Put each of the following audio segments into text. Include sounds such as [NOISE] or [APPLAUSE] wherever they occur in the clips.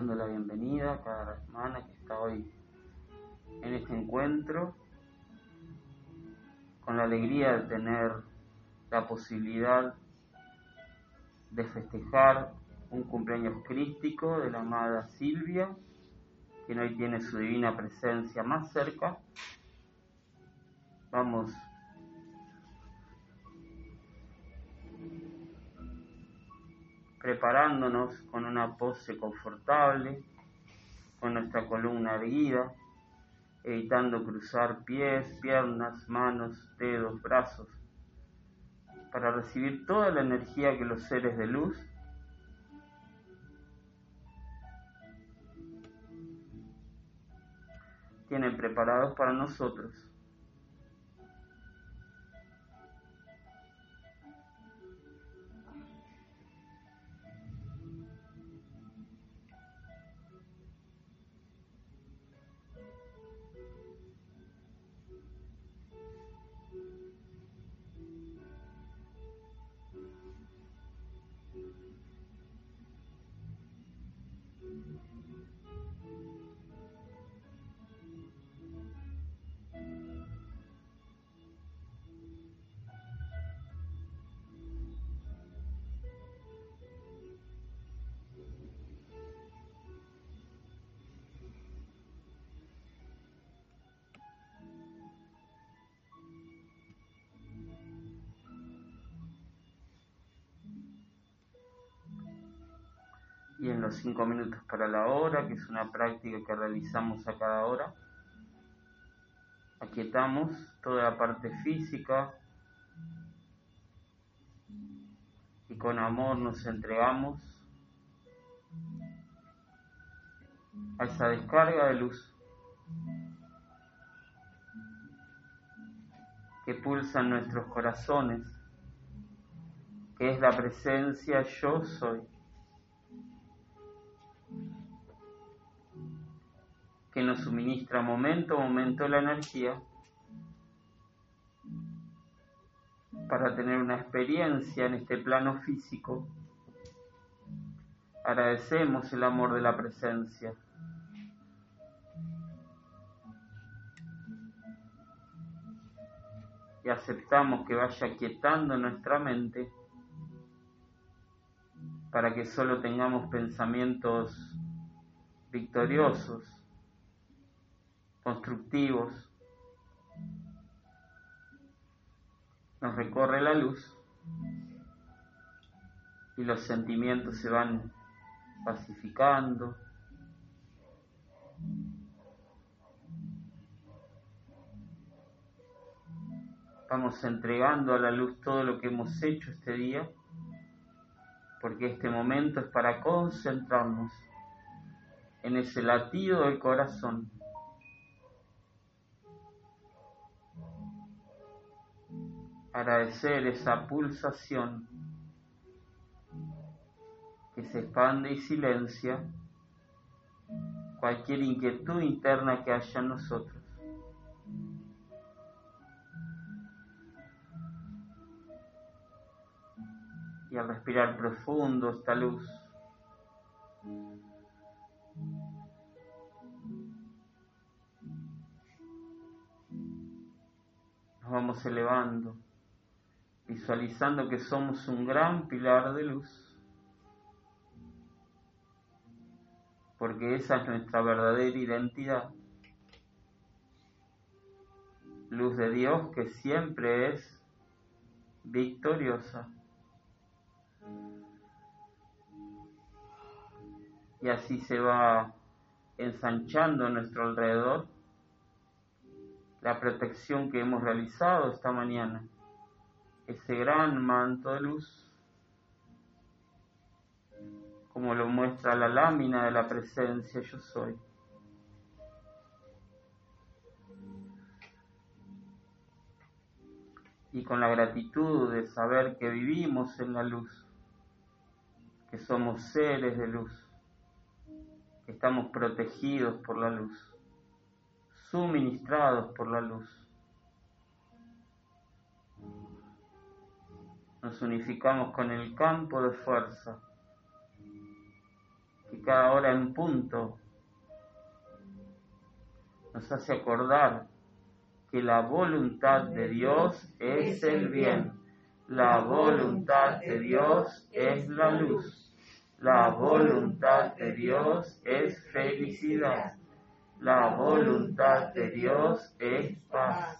dando la bienvenida a cada hermana que está hoy en este encuentro, con la alegría de tener la posibilidad de festejar un cumpleaños crístico de la amada Silvia, quien hoy tiene su divina presencia más cerca. Vamos preparándonos con una pose confortable, con nuestra columna erguida, evitando cruzar pies, piernas, manos, dedos, brazos, para recibir toda la energía que los seres de luz tienen preparados para nosotros. Los cinco minutos para la hora, que es una práctica que realizamos a cada hora, aquietamos toda la parte física y con amor nos entregamos a esa descarga de luz que pulsa en nuestros corazones, que es la presencia yo soy. Que nos suministra momento a momento la energía para tener una experiencia en este plano físico. Agradecemos el amor de la presencia. Y aceptamos que vaya quietando nuestra mente para que solo tengamos pensamientos victoriosos constructivos, nos recorre la luz y los sentimientos se van pacificando. Vamos entregando a la luz todo lo que hemos hecho este día, porque este momento es para concentrarnos en ese latido del corazón agradecer esa pulsación que se expande y silencia cualquier inquietud interna que haya en nosotros. Y al respirar profundo esta luz, nos vamos elevando visualizando que somos un gran pilar de luz, porque esa es nuestra verdadera identidad. Luz de Dios que siempre es victoriosa. Y así se va ensanchando a nuestro alrededor la protección que hemos realizado esta mañana ese gran manto de luz, como lo muestra la lámina de la presencia yo soy. Y con la gratitud de saber que vivimos en la luz, que somos seres de luz, que estamos protegidos por la luz, suministrados por la luz nos unificamos con el campo de fuerza. Que cada hora en punto. Nos hace acordar que la voluntad de Dios es el bien, la voluntad de Dios es la luz, la voluntad de Dios es felicidad, la voluntad de Dios es paz,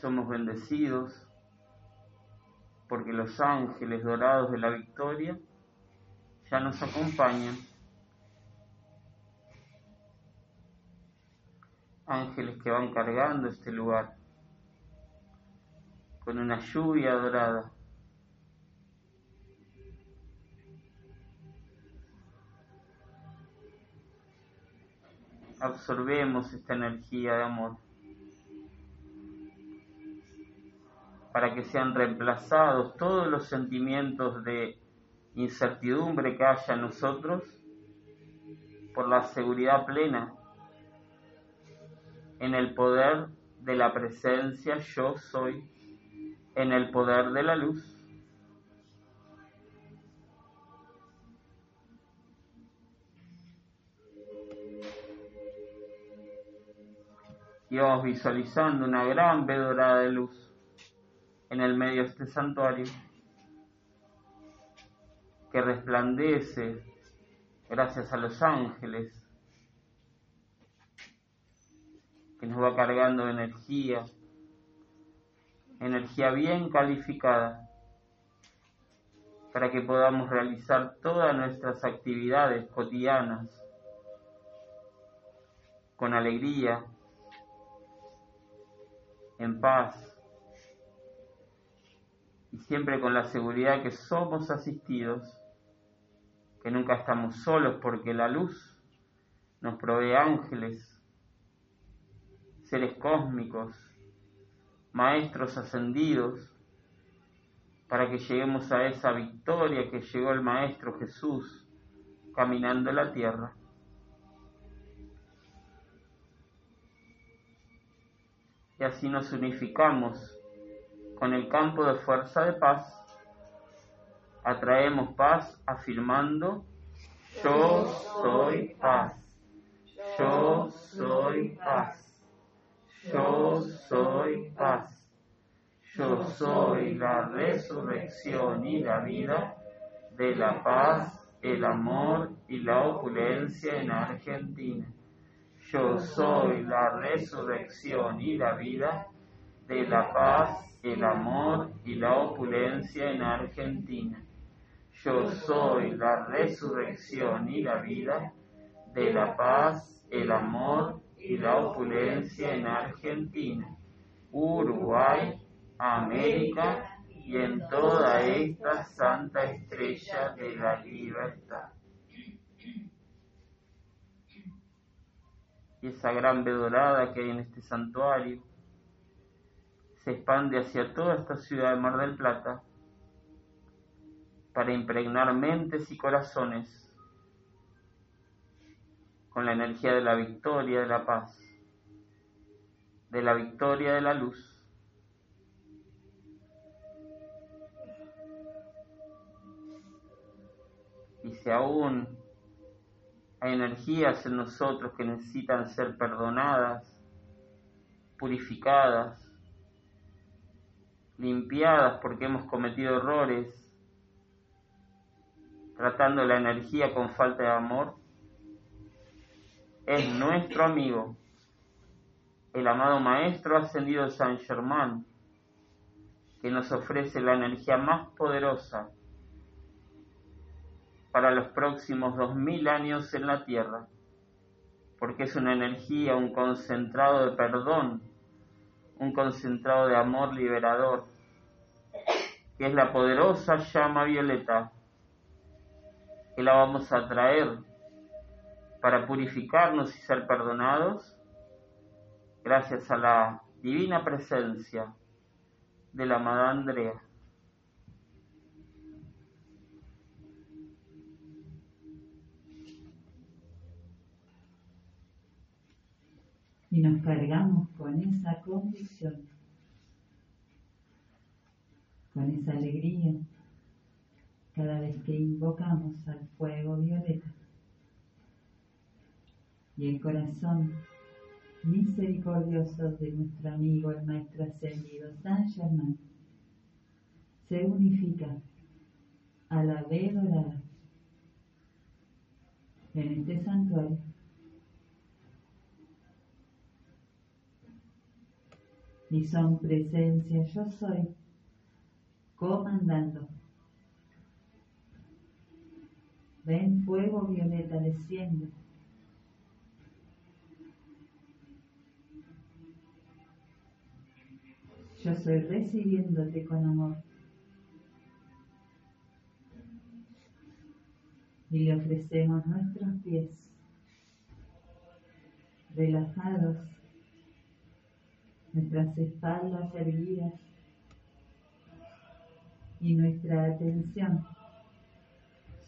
Somos bendecidos porque los ángeles dorados de la victoria ya nos acompañan. Ángeles que van cargando este lugar con una lluvia dorada. Absorbemos esta energía de amor. Para que sean reemplazados todos los sentimientos de incertidumbre que haya en nosotros por la seguridad plena en el poder de la presencia yo soy, en el poder de la luz. Y vamos visualizando una gran vedorada de luz en el medio de este santuario que resplandece gracias a los ángeles, que nos va cargando energía, energía bien calificada, para que podamos realizar todas nuestras actividades cotidianas con alegría, en paz, y siempre con la seguridad que somos asistidos, que nunca estamos solos porque la luz nos provee ángeles, seres cósmicos, maestros ascendidos, para que lleguemos a esa victoria que llegó el Maestro Jesús caminando la tierra. Y así nos unificamos con el campo de fuerza de paz, atraemos paz afirmando, yo soy paz, yo soy paz, yo soy paz, yo soy la resurrección y la vida de la paz, el amor y la opulencia en Argentina. Yo soy la resurrección y la vida de la paz, el amor y la opulencia en Argentina. Yo soy la resurrección y la vida de la paz, el amor y la opulencia en Argentina, Uruguay, América y en toda esta santa estrella de la libertad. Y esa gran vedorada que hay en este santuario se expande hacia toda esta ciudad de Mar del Plata para impregnar mentes y corazones con la energía de la victoria de la paz, de la victoria de la luz. Y si aún hay energías en nosotros que necesitan ser perdonadas, purificadas, limpiadas porque hemos cometido errores, tratando la energía con falta de amor, es nuestro amigo, el amado Maestro ascendido San Germán, que nos ofrece la energía más poderosa para los próximos dos mil años en la Tierra, porque es una energía, un concentrado de perdón, un concentrado de amor liberador, que es la poderosa llama violeta, que la vamos a traer para purificarnos y ser perdonados, gracias a la divina presencia de la amada Andrea. Y nos cargamos con esa convicción, con esa alegría cada vez que invocamos al fuego violeta. Y el corazón misericordioso de nuestro amigo el Maestro Ascendido San Germán se unifica a la vez dorada en este santuario y son presencia yo soy, comandando. Ven fuego violeta desciende. Yo soy recibiéndote con amor. Y le ofrecemos nuestros pies relajados nuestras espaldas erguidas y nuestra atención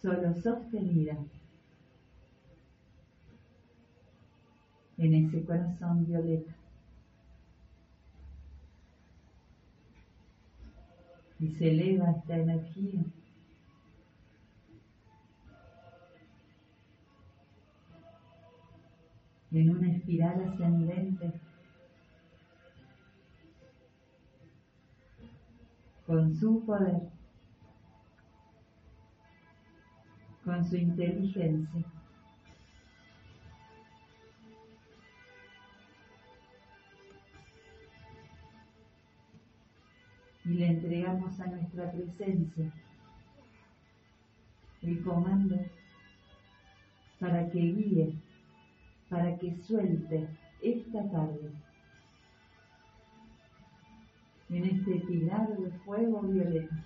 solo sostenida en ese corazón violeta. Y se eleva esta energía en una espiral ascendente con su poder, con su inteligencia. Y le entregamos a nuestra presencia el comando para que guíe, para que suelte esta tarde en este pilar de fuego violeta.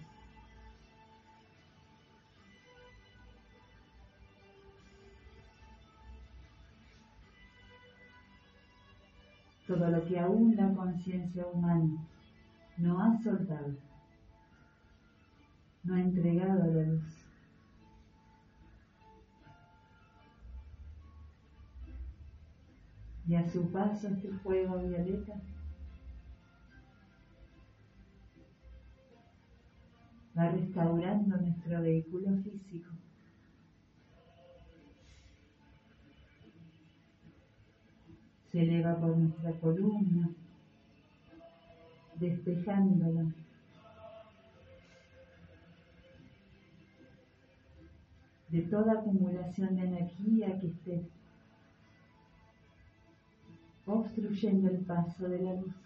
Todo lo que aún la conciencia humana no ha soltado, no ha entregado a la luz. Y a su paso este fuego violeta va restaurando nuestro vehículo físico. Se eleva por nuestra columna, despejándola. de toda acumulación de energía que esté obstruyendo el paso de la luz.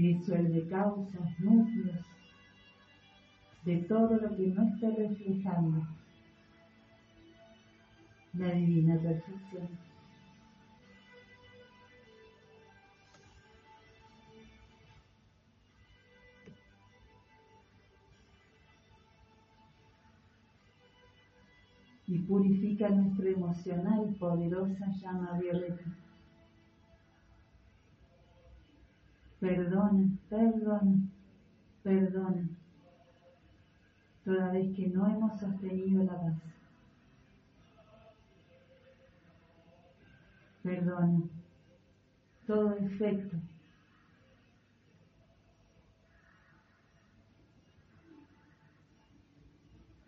Disuelve causas, núcleos, de todo lo que no esté reflejando la divina perfección. Y purifica nuestra emocional poderosa llama violeta. Perdona, perdona, perdona. Toda vez que no hemos sostenido la paz. Perdona todo efecto.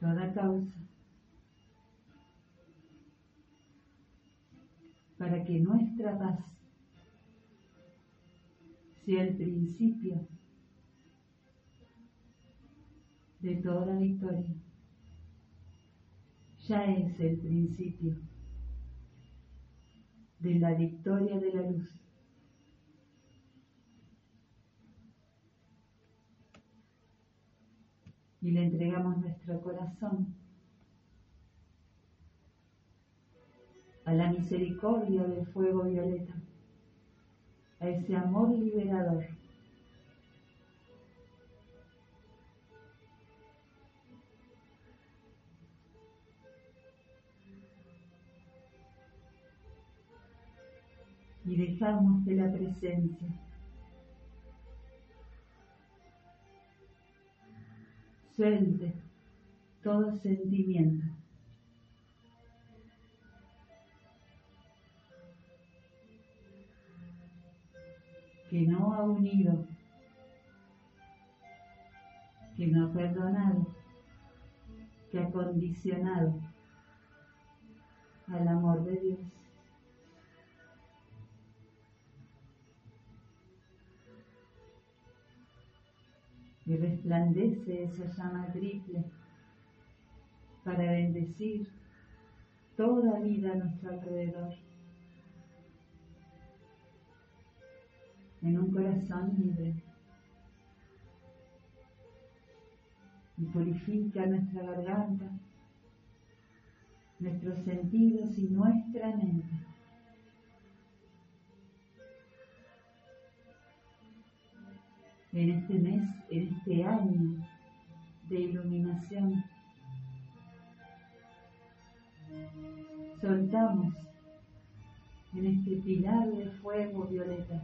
Toda causa. Para que nuestra paz sea el principio de toda victoria. Ya es el principio de la victoria de la luz. Y le entregamos nuestro corazón a la misericordia del fuego violeta, a ese amor liberador. Y dejamos que la presencia suelte todo sentimiento. Que no ha unido, que no ha perdonado, que ha condicionado al amor de Dios. Y resplandece esa llama triple para bendecir toda vida a nuestro alrededor. En un corazón libre. Y purifica nuestra garganta, nuestros sentidos y nuestra mente. En este mes, en este año de iluminación, soltamos en este pilar de fuego violeta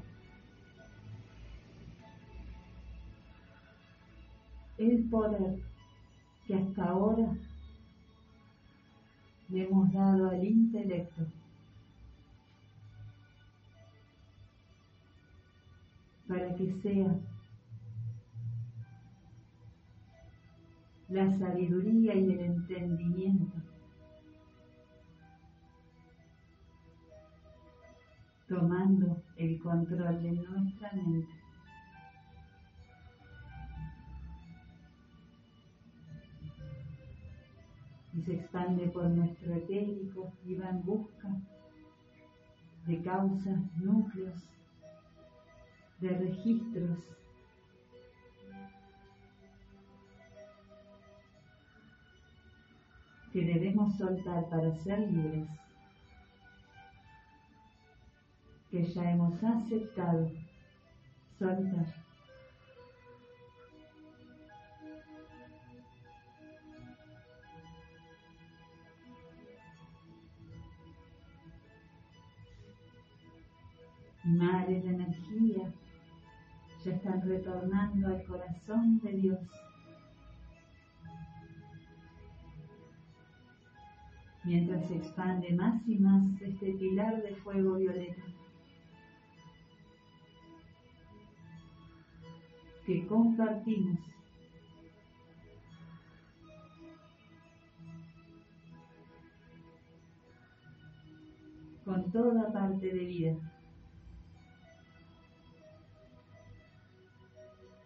el poder que hasta ahora le hemos dado al intelecto. para que sea la sabiduría y el entendimiento tomando el control de nuestra mente. Y se expande por nuestro etérico y va en busca de causas, núcleos, de registros. que debemos soltar para ser libres, que ya hemos aceptado soltar. Mares de energía ya están retornando al corazón de Dios. Mientras se expande más y más este pilar de fuego violeta. que compartimos con toda parte de vida.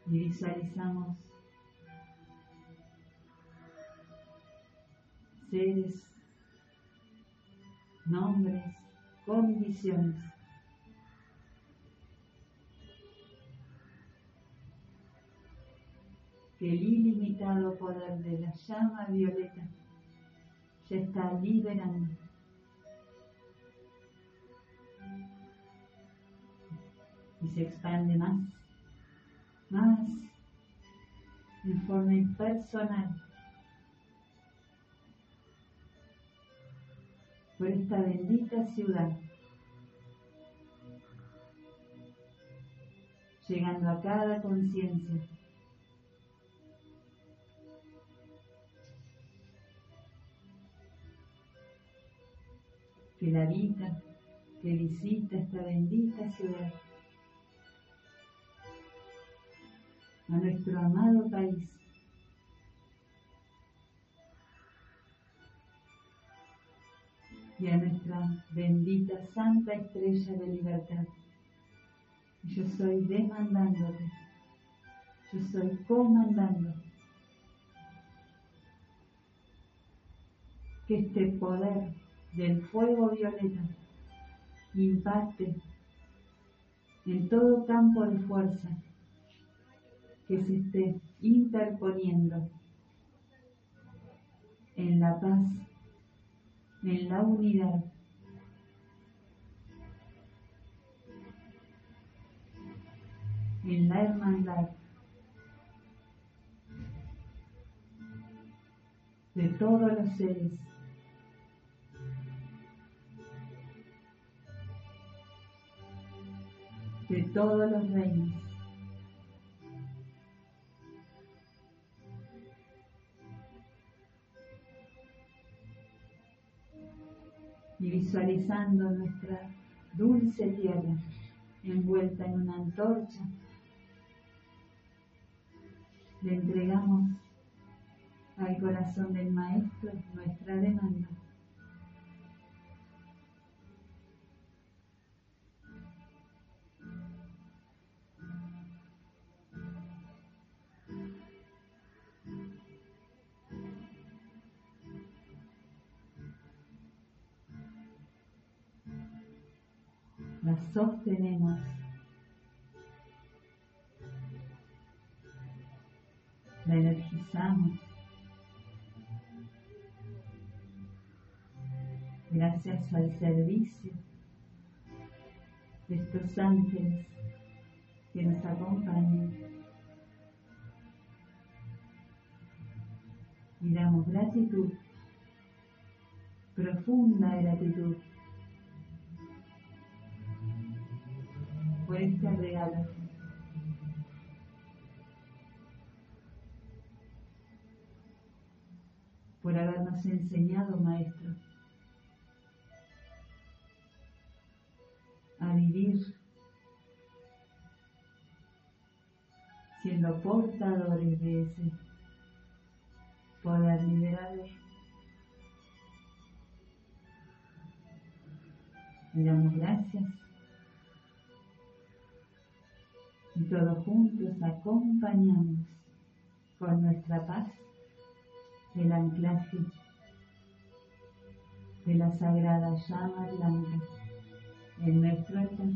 Y visualizamos seres, nombres, condiciones. que el ilimitado poder de la llama violeta ya está liberando. Y se expande más más en forma impersonal por esta bendita ciudad, llegando a cada conciencia. que la habita, que visita esta bendita ciudad. A nuestro amado país. y a nuestra bendita Santa Estrella de Libertad. Yo soy demandándote, yo soy comandando que este poder del fuego violeta impacte en todo campo de fuerza que se esté interponiendo en la paz, en la unidad. en la hermandad de todos los seres de todos los reinos. Y visualizando nuestra dulce tierra envuelta en una antorcha, le entregamos al corazón del Maestro nuestra demanda. La sostenemos. La energizamos. Gracias al servicio de estos ángeles que nos acompañan. Y damos gratitud, profunda gratitud este regalo. Por habernos enseñado, Maestro, a vivir siendo portadores de ese poder liberador. Le damos gracias y todos juntos acompañamos con nuestra paz el anclaje de la sagrada llama blanca en nuestro altar.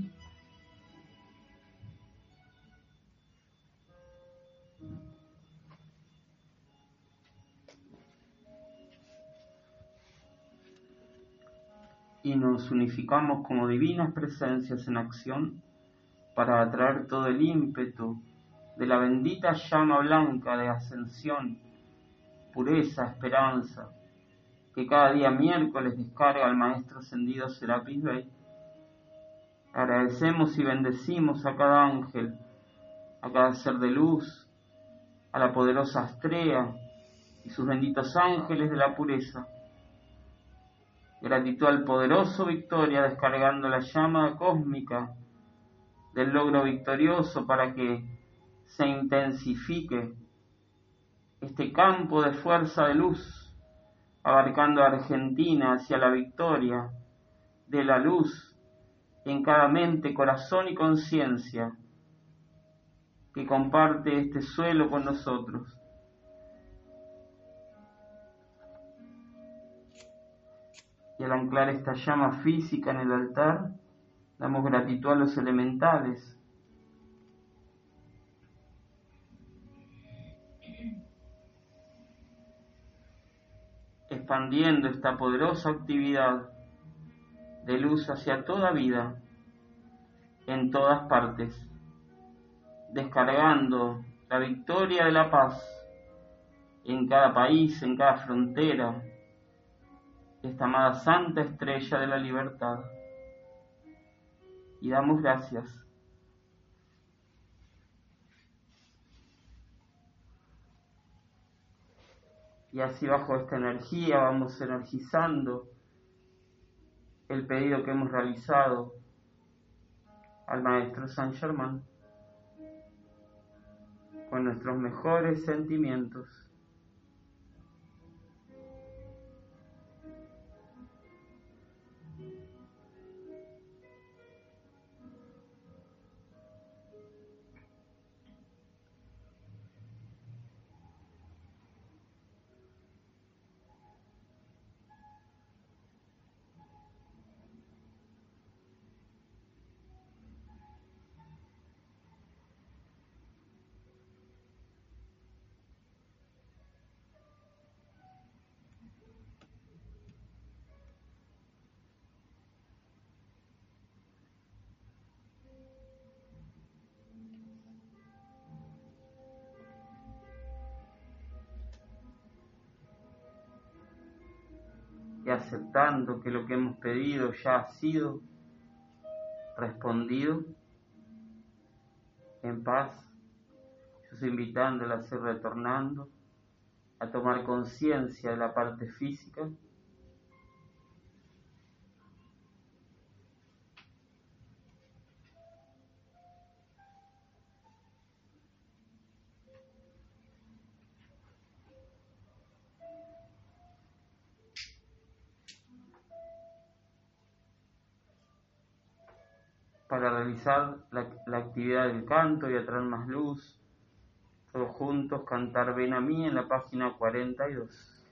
Y nos unificamos como divinas presencias en acción para atraer todo el ímpetu de la bendita llama blanca de ascensión, pureza, esperanza, que cada día miércoles descarga al Maestro ascendido Serapis Bey. Agradecemos y bendecimos a cada ángel, a cada ser de luz, a la poderosa Astrea y sus benditos ángeles de la pureza. Gratitud al poderoso Victoria descargando la llama cósmica del logro victorioso para que se intensifique este campo de fuerza de luz, abarcando a Argentina hacia la victoria de la luz en cada mente, corazón y conciencia que comparte este suelo con nosotros. Y al anclar esta llama física en el altar, Damos gratitud a los elementales. Expandiendo esta poderosa actividad de luz hacia toda vida, en todas partes, descargando la victoria de la paz en cada país, en cada frontera, esta amada santa estrella de la libertad y damos gracias. Y así bajo esta energía vamos energizando el pedido que hemos realizado al Maestro San Germán con nuestros mejores sentimientos. Y aceptando que lo que hemos pedido ya ha sido respondido en paz, yo estoy a seguir retornando, a tomar conciencia de la parte física actividad del canto y atraer más luz. Todos juntos cantar Ven a mí en la página 42.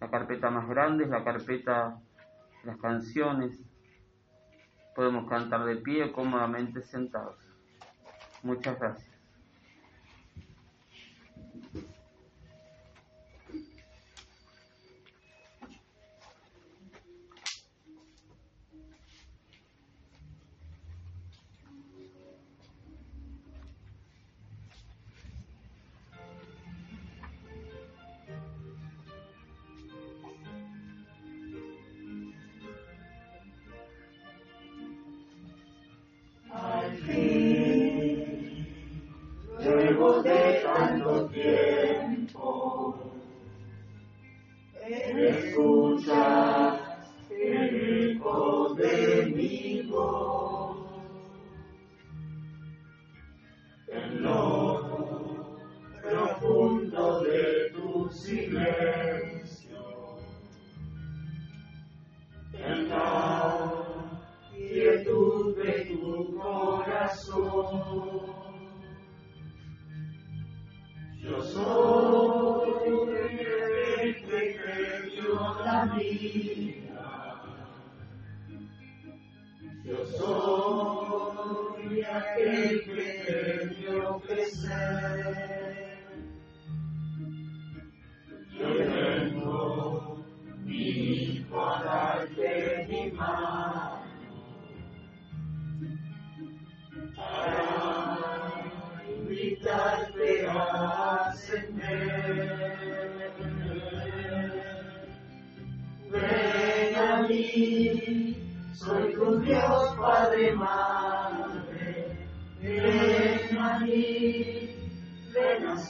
La carpeta más grande es la carpeta las canciones. Podemos cantar de pie cómodamente sentados. Muchas gracias.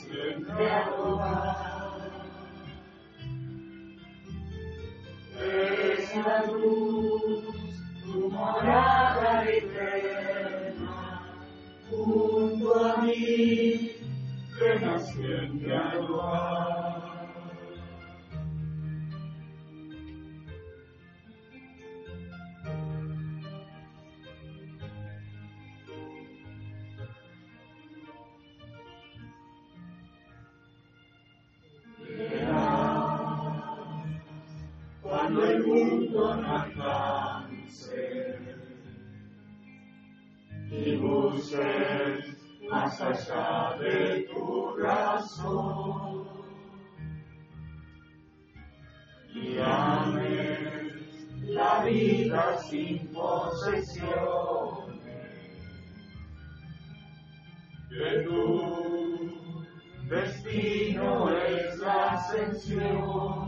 Siempre luz, tu morada junto a mí, ven a siempre a robar. más allá de tu razón. Y ames la vida sin posesiones, que tu destino es la ascensión.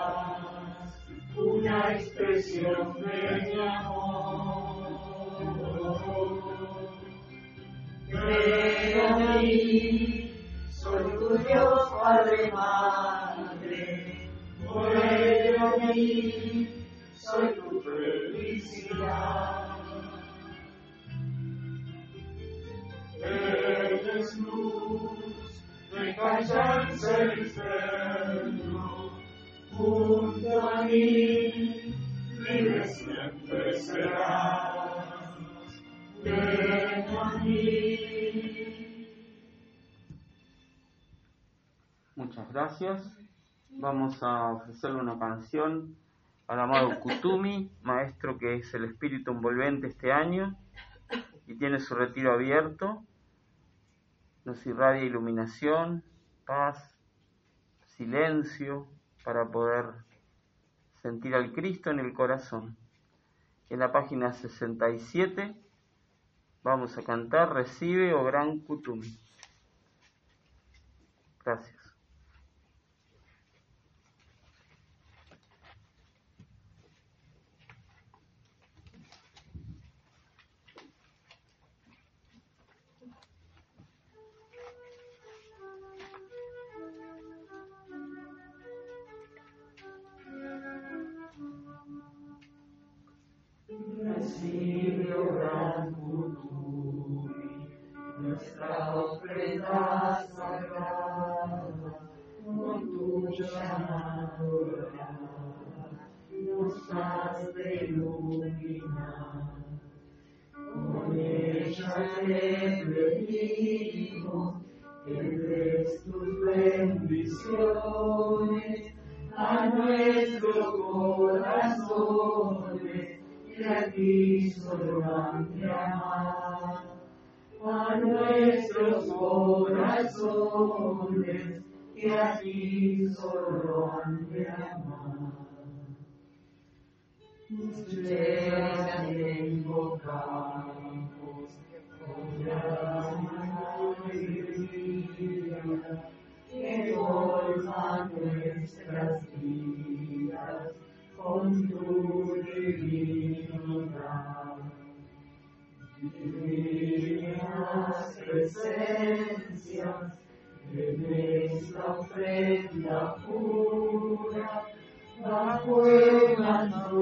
una expresión de mi amor. Ven a mí soy tu Dios, Padre, Madre, muere a mí, soy tu felicidad. Eres luz, me callanza el infierno, junto a mí, libre siempre serás. Ven a mí. Muchas gracias. Vamos a ofrecerle una canción al amado Kutumi, maestro que es el espíritu envolvente este año y tiene su retiro abierto. Nos irradia iluminación, paz, silencio para poder sentir al Cristo en el corazón. En la página 67 vamos a cantar Recibe, o Gran Kutumi. Gracias. Nuestra ofrenda sagrada, con tu llamado nos has de iluminar. Con ella te pedimos que des tus bendiciones a nuestros corazones que a ti solo han amar. A nuestros corazones que a ti solo han amar. Llena de invocamos con gran alegría que colma nuestras vidas con tu divinidad. Divinas presencias de nuestra ofrenda pura, bajo el manto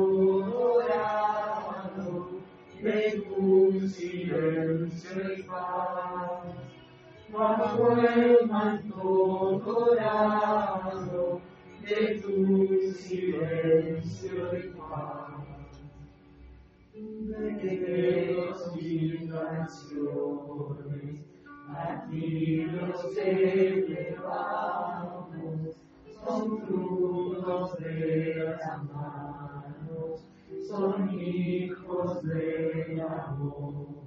dorado de tu silencio y paz, bajo el manto dorado de tu silencio y paz. Decretos y canciones, a ti los elevamos, son frutos de las manos, son hijos del amor.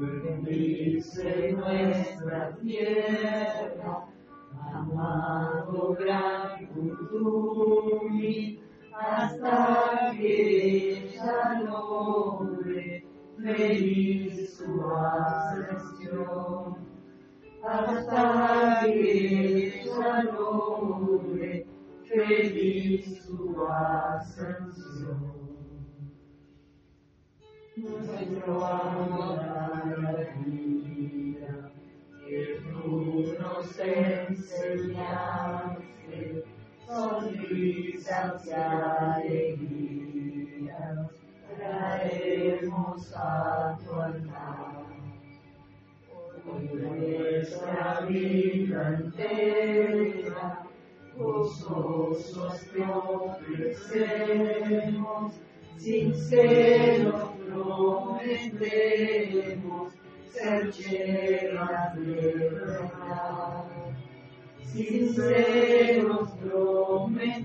Bendice nuestra tierra, amado gran Kutumi, hasta que ella logre feliz su ascensión. Hasta que ella logre feliz su ascensión. Nuestro amor a la vida, que tú nos enseñaste, sonrisas y alegrías, traemos a tu altar. Por nuestra vida entera, gozosos te ofrecemos, sinceros prometemos ser llenas de verdad. Sinceros prometemos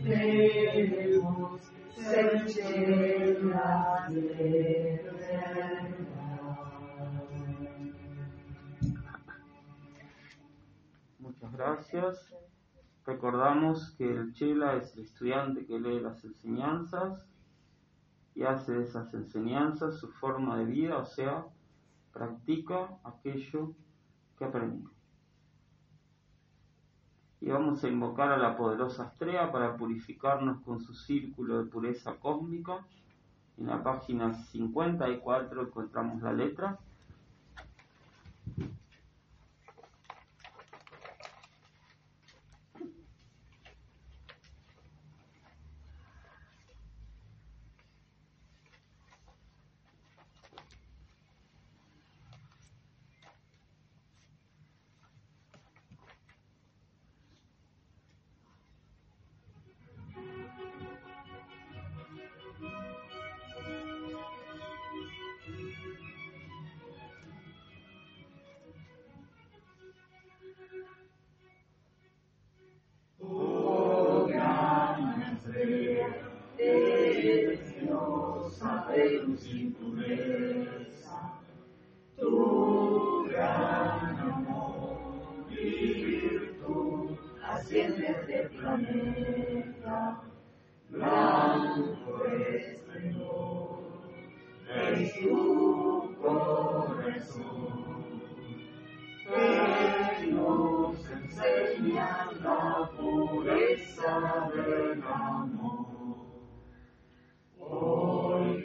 ser llenas de verdad. Muchas gracias. Recordamos que el Chela es el estudiante que lee las enseñanzas y hace de esas enseñanzas su forma de vida, o sea, practica aquello que aprendió. Y vamos a invocar a la poderosa Astrea para purificarnos con su círculo de pureza cósmica. En la página 54 encontramos la letra.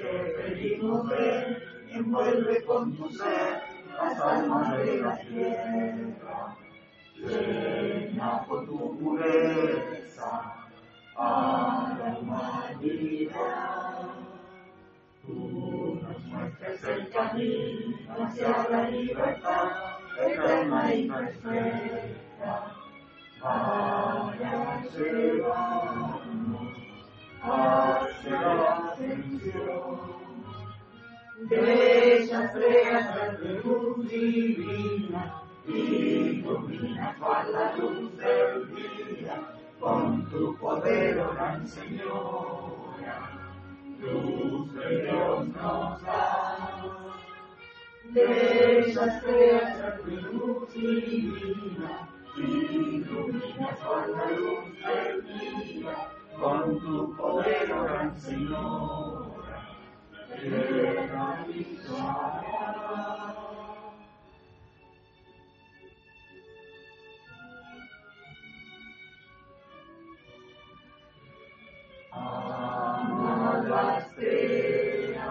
Te pedimos ver, envuelve con tu ser las almas de la tierra, llena con tu pureza a la humanidad. Tú nos muestras el camino hacia la libertad eterna y perfecta para llevarnos hacia la ascensión. Bellas creas de luz divina, ilumina con la luz del día, con tu poder, gran Señora, luz de Dios nos da. Bellas creas de luz divina, ilumina con la luz del día, con tu poder, oh gran Señora, tierra y Amada estrella,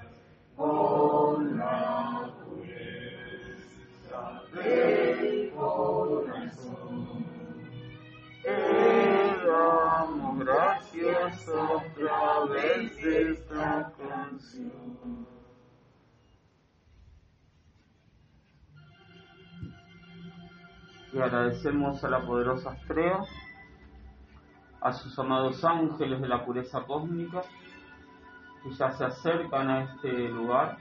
con la pureza del corazón. Te damos gracias a través de esta canción. Y agradecemos a la poderosa Astrea, a sus amados ángeles de la pureza cósmica, ya se acercan a este lugar.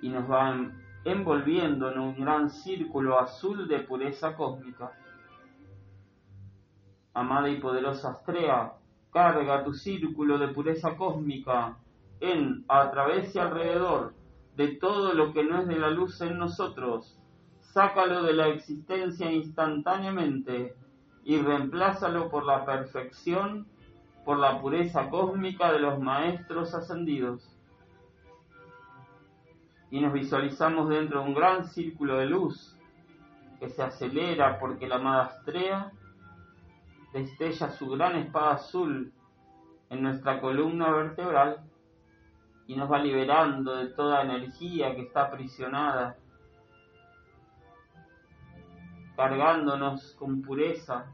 Y nos van envolviendo en un gran círculo azul de pureza cósmica. Amada y poderosa Astrea, carga tu círculo de pureza cósmica en, a través y alrededor de todo lo que no es de la luz en nosotros. Sácalo de la existencia instantáneamente y reemplázalo por la perfección, por la pureza cósmica de los maestros ascendidos. Y nos visualizamos dentro de un gran círculo de luz que se acelera porque la amada Astrea destella su gran espada azul en nuestra columna vertebral y nos va liberando de toda energía que está aprisionada, cargándonos con pureza.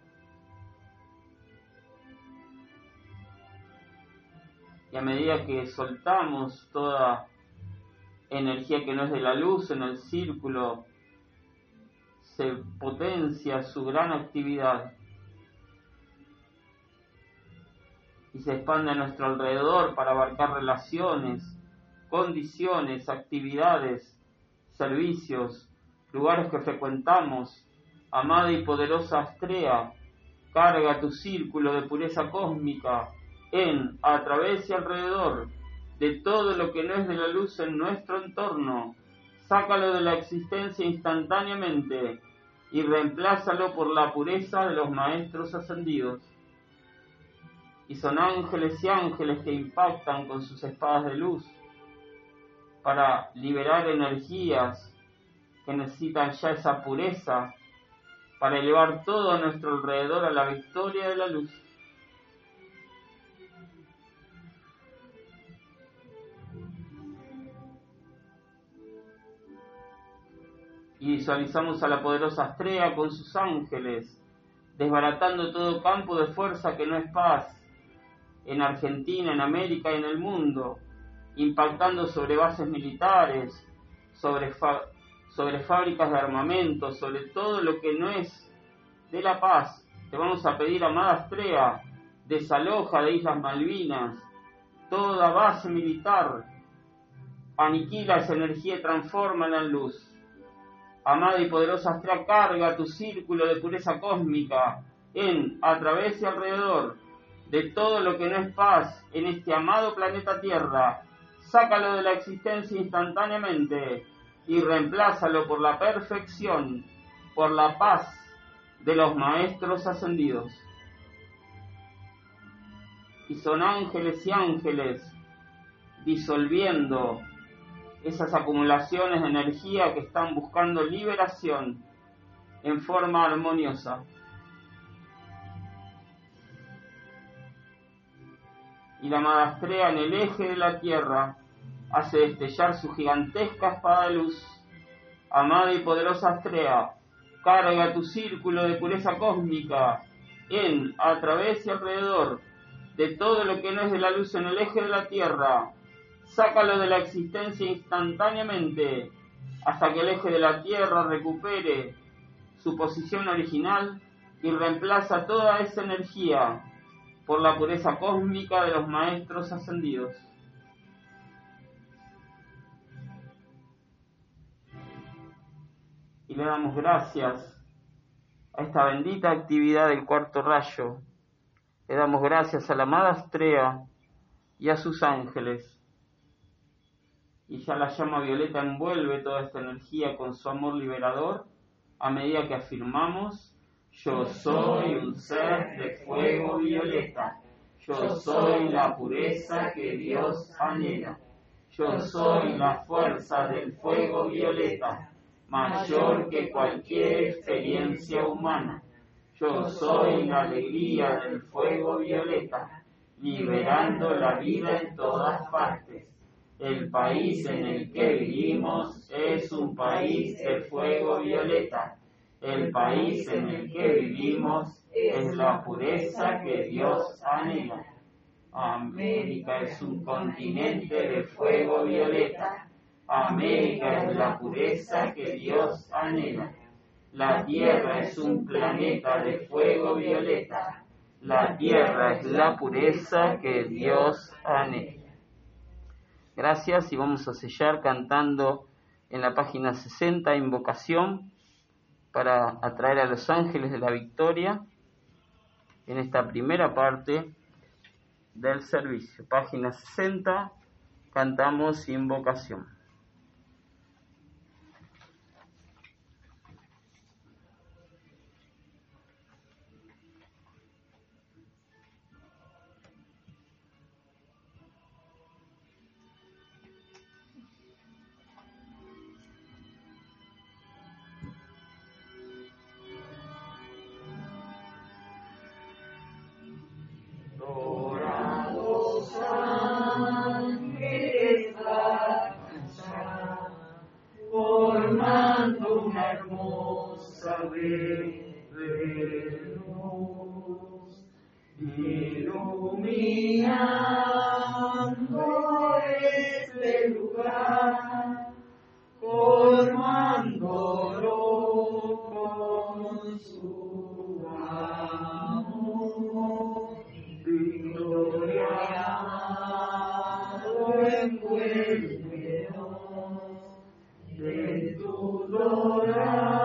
Y a medida que soltamos toda energía que no es de la luz en el círculo, se potencia su gran actividad y se expande a nuestro alrededor para abarcar relaciones, condiciones, actividades, servicios, lugares que frecuentamos. Amada y poderosa Astrea, carga tu círculo de pureza cósmica en, a través y alrededor de todo lo que no es de la luz en nuestro entorno. Sácalo de la existencia instantáneamente y reemplázalo por la pureza de los maestros ascendidos. Y son ángeles y ángeles que impactan con sus espadas de luz para liberar energías que necesitan ya esa pureza, para llevar todo a nuestro alrededor a la victoria de la luz. Y visualizamos a la poderosa estrella con sus ángeles, desbaratando todo campo de fuerza que no es paz, en Argentina, en América y en el mundo, impactando sobre bases militares, sobre sobre fábricas de armamento, sobre todo lo que no es de la paz. Te vamos a pedir, amada Astrea, desaloja de Islas Malvinas toda base militar, aniquila esa energía y transforma en luz. Amada y poderosa Astrea, carga tu círculo de pureza cósmica en, a través y alrededor de todo lo que no es paz en este amado planeta Tierra. Sácalo de la existencia instantáneamente y reemplázalo por la perfección, por la paz de los maestros ascendidos. Y son ángeles y ángeles disolviendo esas acumulaciones de energía que están buscando liberación en forma armoniosa. Y la madastrea en el eje de la tierra hace destellar su gigantesca espada de luz. Amada y poderosa Astrea, carga tu círculo de pureza cósmica en, a través y alrededor de todo lo que no es de la luz en el eje de la Tierra. Sácalo de la existencia instantáneamente hasta que el eje de la Tierra recupere su posición original y reemplaza toda esa energía por la pureza cósmica de los maestros ascendidos. Y le damos gracias a esta bendita actividad del cuarto rayo. Le damos gracias a la amada Astrea y a sus ángeles. Y ya la llama violeta envuelve toda esta energía con su amor liberador a medida que afirmamos, yo soy un ser de fuego violeta, yo soy la pureza que Dios anhela, yo soy la fuerza del fuego violeta mayor que cualquier experiencia humana. Yo soy la alegría del fuego violeta, liberando la vida en todas partes. El país en el que vivimos es un país de fuego violeta. El país en el que vivimos es la pureza que Dios anhela. América es un continente de fuego violeta América es la pureza que Dios anhela. La Tierra es un planeta de fuego violeta. La Tierra es la pureza que Dios anhela. Gracias y vamos a sellar cantando en la página 60 invocación para atraer a los ángeles de la victoria en esta primera parte del servicio. Página 60, cantamos invocación. de tu gloria.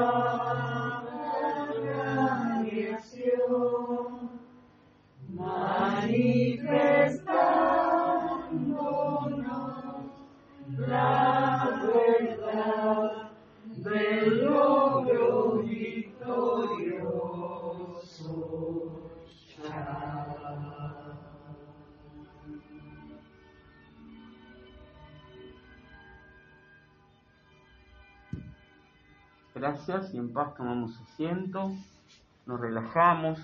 gracias y en paz tomamos asiento, nos relajamos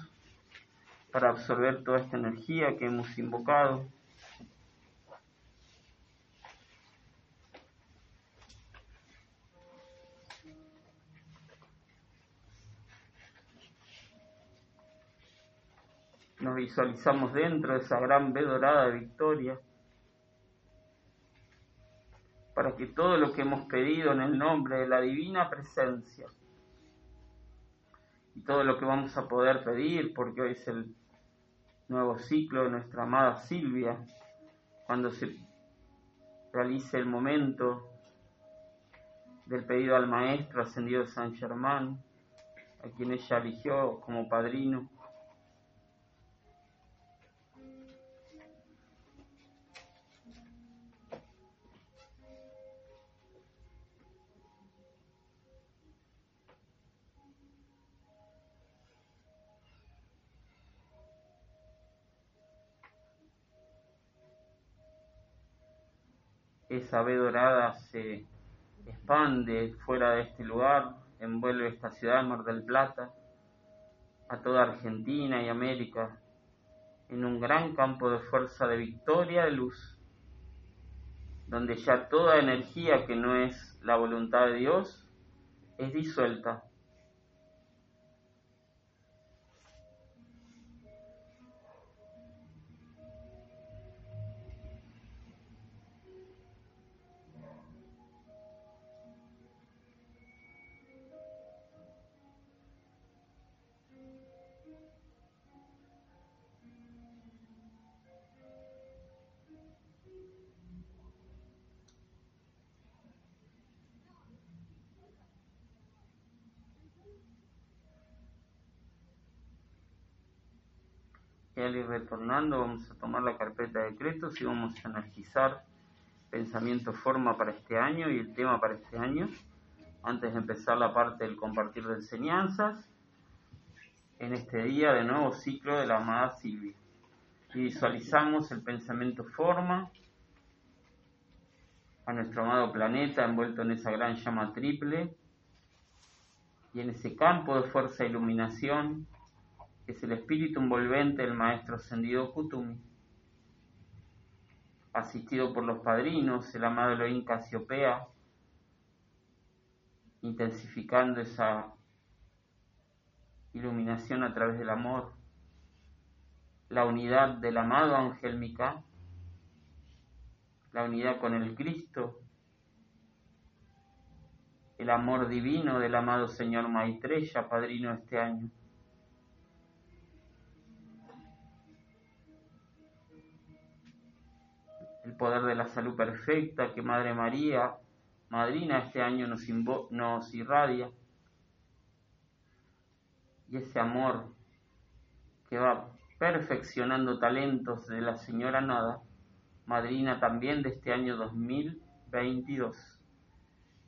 para absorber toda esta energía que hemos invocado. Nos visualizamos dentro de esa gran B dorada de victoria para que todo lo que hemos pedido en el nombre de la divina presencia y todo lo que vamos a poder pedir, porque hoy es el nuevo ciclo de nuestra amada Silvia, cuando se realice el momento del pedido al Maestro ascendido San Germán, a quien ella eligió como padrino. Esa ave dorada se expande fuera de este lugar, envuelve esta ciudad, Mar del Plata, a toda Argentina y América, en un gran campo de fuerza de victoria, de luz, donde ya toda energía que no es la voluntad de Dios es disuelta y al ir retornando vamos a tomar la carpeta de decretos y vamos a energizar pensamiento forma para este año y el tema para este año antes de empezar la parte del compartir de enseñanzas en este día de nuevo ciclo de la amada Silvia. Y visualizamos el pensamiento forma a nuestro amado planeta envuelto en esa gran llama triple y en ese campo de fuerza e iluminación es el espíritu envolvente del maestro ascendido Kutumi, asistido por los padrinos, el amado Elohim Casiopea, intensificando esa iluminación a través del amor, la unidad del amado Ángel Mica, la unidad con el Cristo, el amor divino del amado Señor Maitreya, padrino este año. El poder de la salud perfecta que Madre María, Madrina, este año nos, nos irradia, y ese amor que va perfeccionando talentos de la Señora Nada, Madrina también de este año 2022.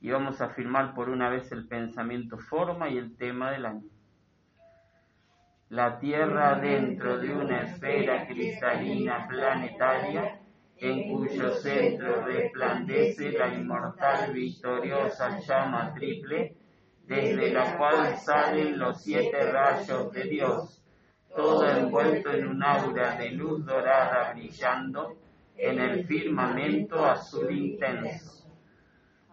Y vamos a afirmar por una vez el pensamiento forma y el tema del año. La Tierra dentro de una esfera cristalina planetaria en cuyo centro resplandece la inmortal victoriosa llama triple, desde la cual salen los siete rayos de Dios, todo envuelto en un aura de luz dorada brillando en el firmamento azul intenso.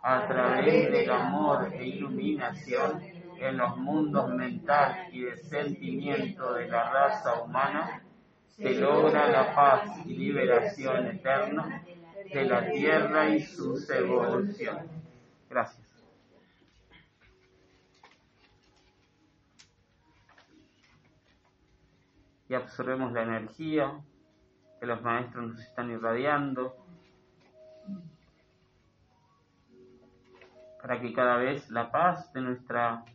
A través del amor e iluminación en los mundos mental y de sentimiento de la raza humana, se logra la paz y liberación eterna de la tierra y sus evoluciones. Gracias. Y absorbemos la energía que los maestros nos están irradiando para que cada vez la paz de nuestra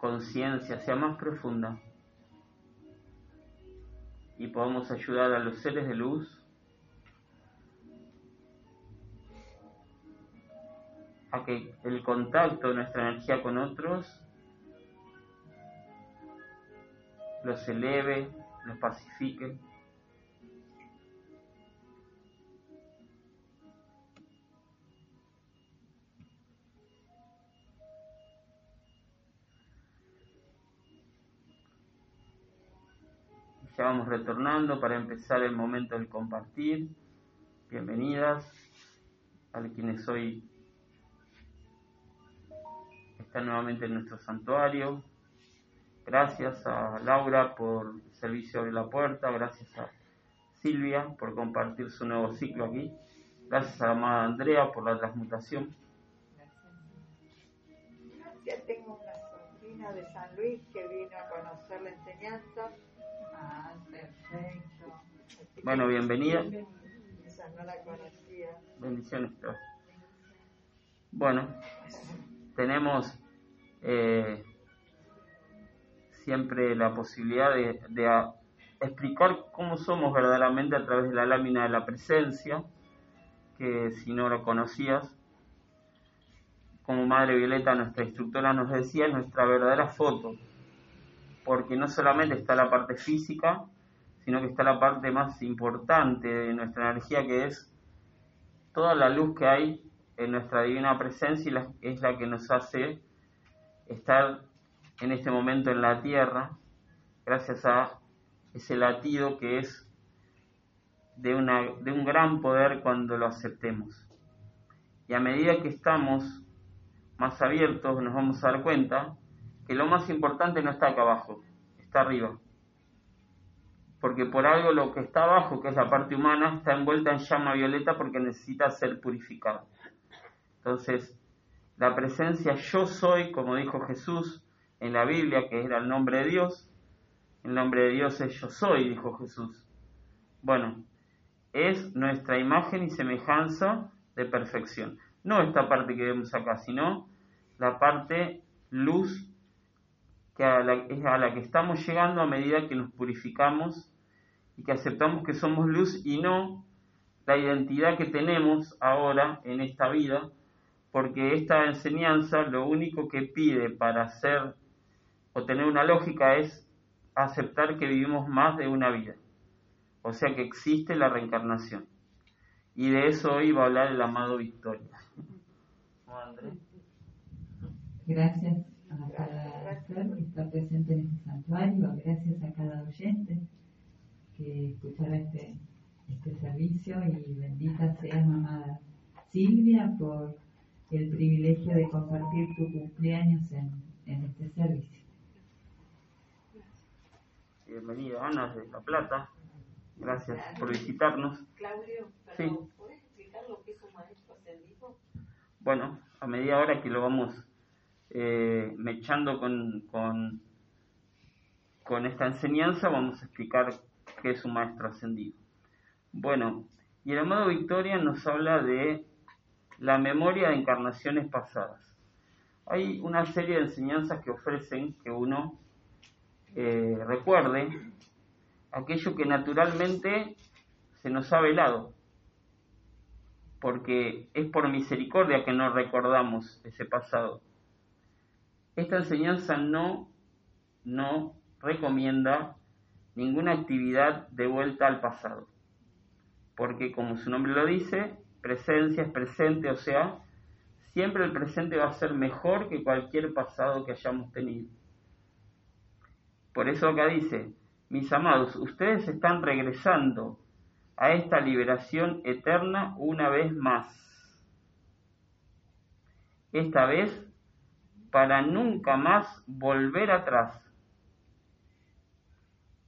conciencia sea más profunda y podamos ayudar a los seres de luz a que el contacto de nuestra energía con otros los eleve, los pacifique. Ya vamos retornando para empezar el momento del compartir. Bienvenidas a quienes hoy están nuevamente en nuestro santuario. Gracias a Laura por el servicio de la puerta, gracias a Silvia por compartir su nuevo ciclo aquí, gracias a la amada Andrea por la transmutación. Ya tengo una sobrina de San Luis que vino a conocer la enseñanza. Bueno, bienvenida. No la conocía. Bendiciones. Bueno, tenemos eh, siempre la posibilidad de, de explicar cómo somos verdaderamente a través de la lámina de la presencia, que si no lo conocías, como Madre Violeta, nuestra instructora, nos decía, es nuestra verdadera foto, porque no solamente está la parte física, sino que está la parte más importante de nuestra energía, que es toda la luz que hay en nuestra divina presencia y es la que nos hace estar en este momento en la tierra, gracias a ese latido que es de, una, de un gran poder cuando lo aceptemos. Y a medida que estamos más abiertos, nos vamos a dar cuenta que lo más importante no está acá abajo, está arriba. Porque por algo lo que está abajo, que es la parte humana, está envuelta en llama violeta porque necesita ser purificado. Entonces, la presencia yo soy, como dijo Jesús en la Biblia, que era el nombre de Dios, el nombre de Dios es yo soy, dijo Jesús. Bueno, es nuestra imagen y semejanza de perfección. No esta parte que vemos acá, sino la parte luz que a la, es a la que estamos llegando a medida que nos purificamos y que aceptamos que somos luz y no la identidad que tenemos ahora en esta vida, porque esta enseñanza lo único que pide para hacer o tener una lógica es aceptar que vivimos más de una vida. O sea que existe la reencarnación. Y de eso hoy va a hablar el amado Victoria. Gracias a cada ser que está presente en este santuario, gracias a cada oyente que escuchará este, este servicio y bendita sea mamá Silvia por el privilegio de compartir tu cumpleaños en, en este servicio. Bienvenida Ana de La Plata. Gracias por visitarnos. Claudio, perdón, ¿puedes explicar lo que es un maestro ascendido? Bueno, a media hora que lo vamos eh, mechando con, con, con esta enseñanza, vamos a explicar qué es un maestro ascendido. Bueno, y el amado Victoria nos habla de la memoria de encarnaciones pasadas. Hay una serie de enseñanzas que ofrecen que uno eh, recuerde aquello que naturalmente se nos ha velado, porque es por misericordia que no recordamos ese pasado. Esta enseñanza no, no recomienda ninguna actividad de vuelta al pasado, porque como su nombre lo dice, presencia es presente, o sea, siempre el presente va a ser mejor que cualquier pasado que hayamos tenido. Por eso acá dice, mis amados, ustedes están regresando a esta liberación eterna una vez más. Esta vez para nunca más volver atrás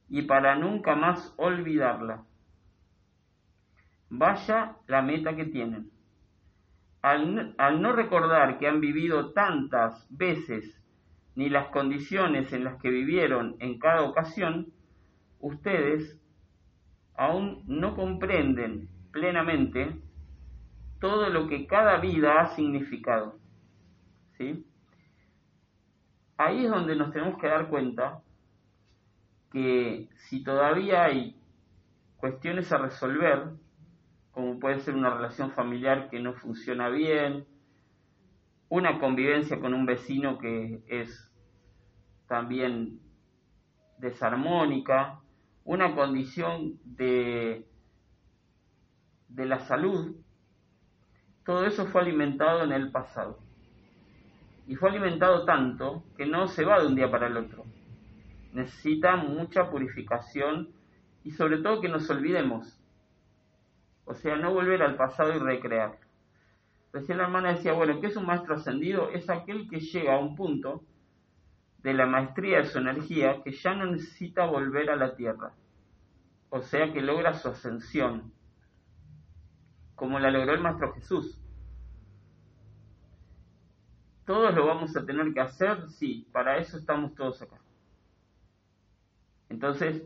y para nunca más olvidarla. Vaya la meta que tienen. Al, al, no recordar que han vivido tantas veces ni las condiciones en las que vivieron en cada ocasión, ustedes aún no comprenden plenamente todo lo que cada vida ha significado. ¿Sí? Ahí es donde nos tenemos que dar cuenta que si todavía hay cuestiones a resolver, como puede ser una relación familiar que no funciona bien, una convivencia con un vecino que es también desarmónica, una condición de, de la salud, todo eso fue alimentado en el pasado. Y fue alimentado tanto que no se va de un día para el otro. Necesita mucha purificación y sobre todo que nos olvidemos. O sea, no volver al pasado y recrear. Recién la hermana decía, bueno, ¿qué es un maestro ascendido? Es aquel que llega a un punto de la maestría de su energía que ya no necesita volver a la tierra. O sea que logra su ascensión, como la logró el Maestro Jesús. ¿Todos lo vamos a tener que hacer? Sí, para eso estamos todos acá. Entonces,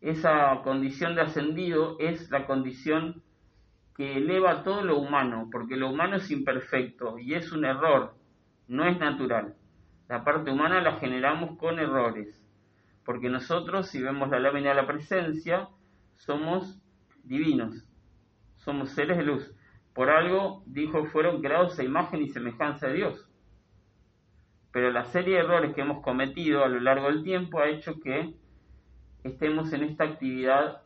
esa condición de ascendido es la condición que eleva todo lo humano, porque lo humano es imperfecto y es un error, no es natural. La parte humana la generamos con errores, porque nosotros, si vemos la lámina de la presencia, somos divinos, somos seres de luz. Por algo, dijo, fueron creados a imagen y semejanza de Dios. Pero la serie de errores que hemos cometido a lo largo del tiempo ha hecho que estemos en esta actividad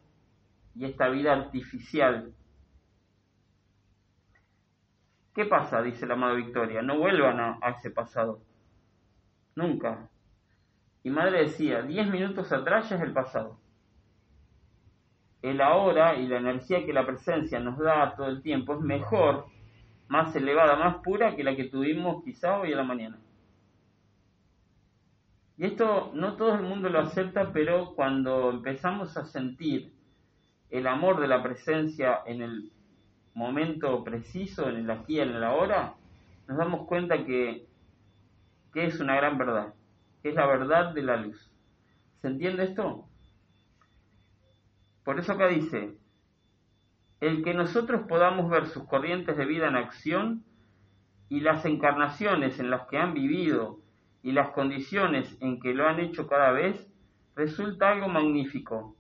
y esta vida artificial. ¿Qué pasa? Dice la Madre Victoria. No vuelvan a, ese pasado. Nunca. Y Madre decía, diez minutos atrás ya es el pasado. El ahora y la energía que la presencia nos da todo el tiempo es mejor, más elevada, más pura que la que tuvimos quizá hoy a la mañana. Y esto no todo el mundo lo acepta, pero cuando empezamos a sentir el amor de la presencia en el momento preciso, en el aquí en el ahora, nos damos cuenta que, que es una gran verdad, que es la verdad de la luz. ¿Se entiende esto? Por eso acá dice, el que nosotros podamos ver sus corrientes de vida en acción y las encarnaciones en las que han vivido y las condiciones en que lo han hecho cada vez, resulta algo magnífico.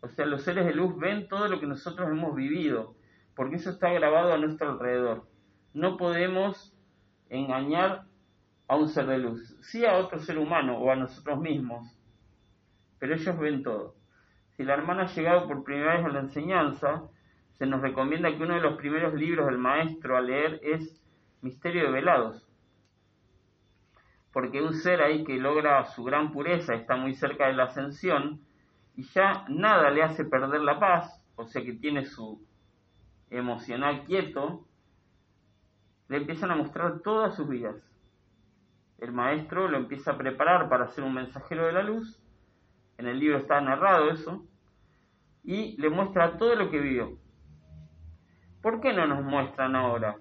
O sea, los seres de luz ven todo lo que nosotros hemos vivido, porque eso está grabado a nuestro alrededor. No podemos engañar a un ser de luz, sí a otro ser humano o a nosotros mismos, pero ellos ven todo. Si la hermana ha llegado por primera vez a la enseñanza, se nos recomienda que uno de los primeros libros del maestro a leer es Misterio de Velados porque un ser ahí que logra su gran pureza está muy cerca de la ascensión y ya nada le hace perder la paz, o sea que tiene su emocional quieto, le empiezan a mostrar todas sus vidas. El maestro lo empieza a preparar para ser un mensajero de la luz, en el libro está narrado eso, y le muestra todo lo que vivió. ¿Por qué no nos muestran ahora?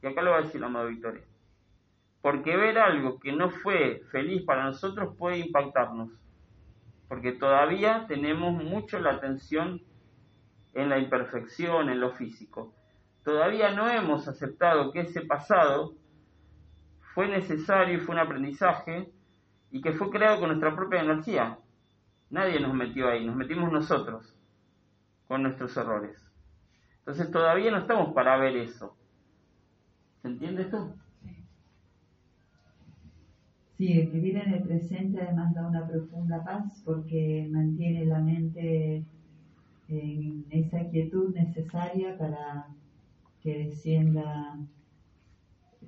Y acá lo va a decir la Madre Victoria porque ver algo que no fue feliz para nosotros puede impactarnos, porque todavía tenemos mucho la atención en la imperfección, en lo físico. Todavía no hemos aceptado que ese pasado fue necesario y fue un aprendizaje y que fue creado con nuestra propia energía. Nadie nos metió ahí, nos metimos nosotros con nuestros errores. Entonces todavía no estamos para ver eso. ¿Se entiende esto? Sí, vivir en el presente además da una profunda paz porque mantiene la mente en esa quietud necesaria para que descienda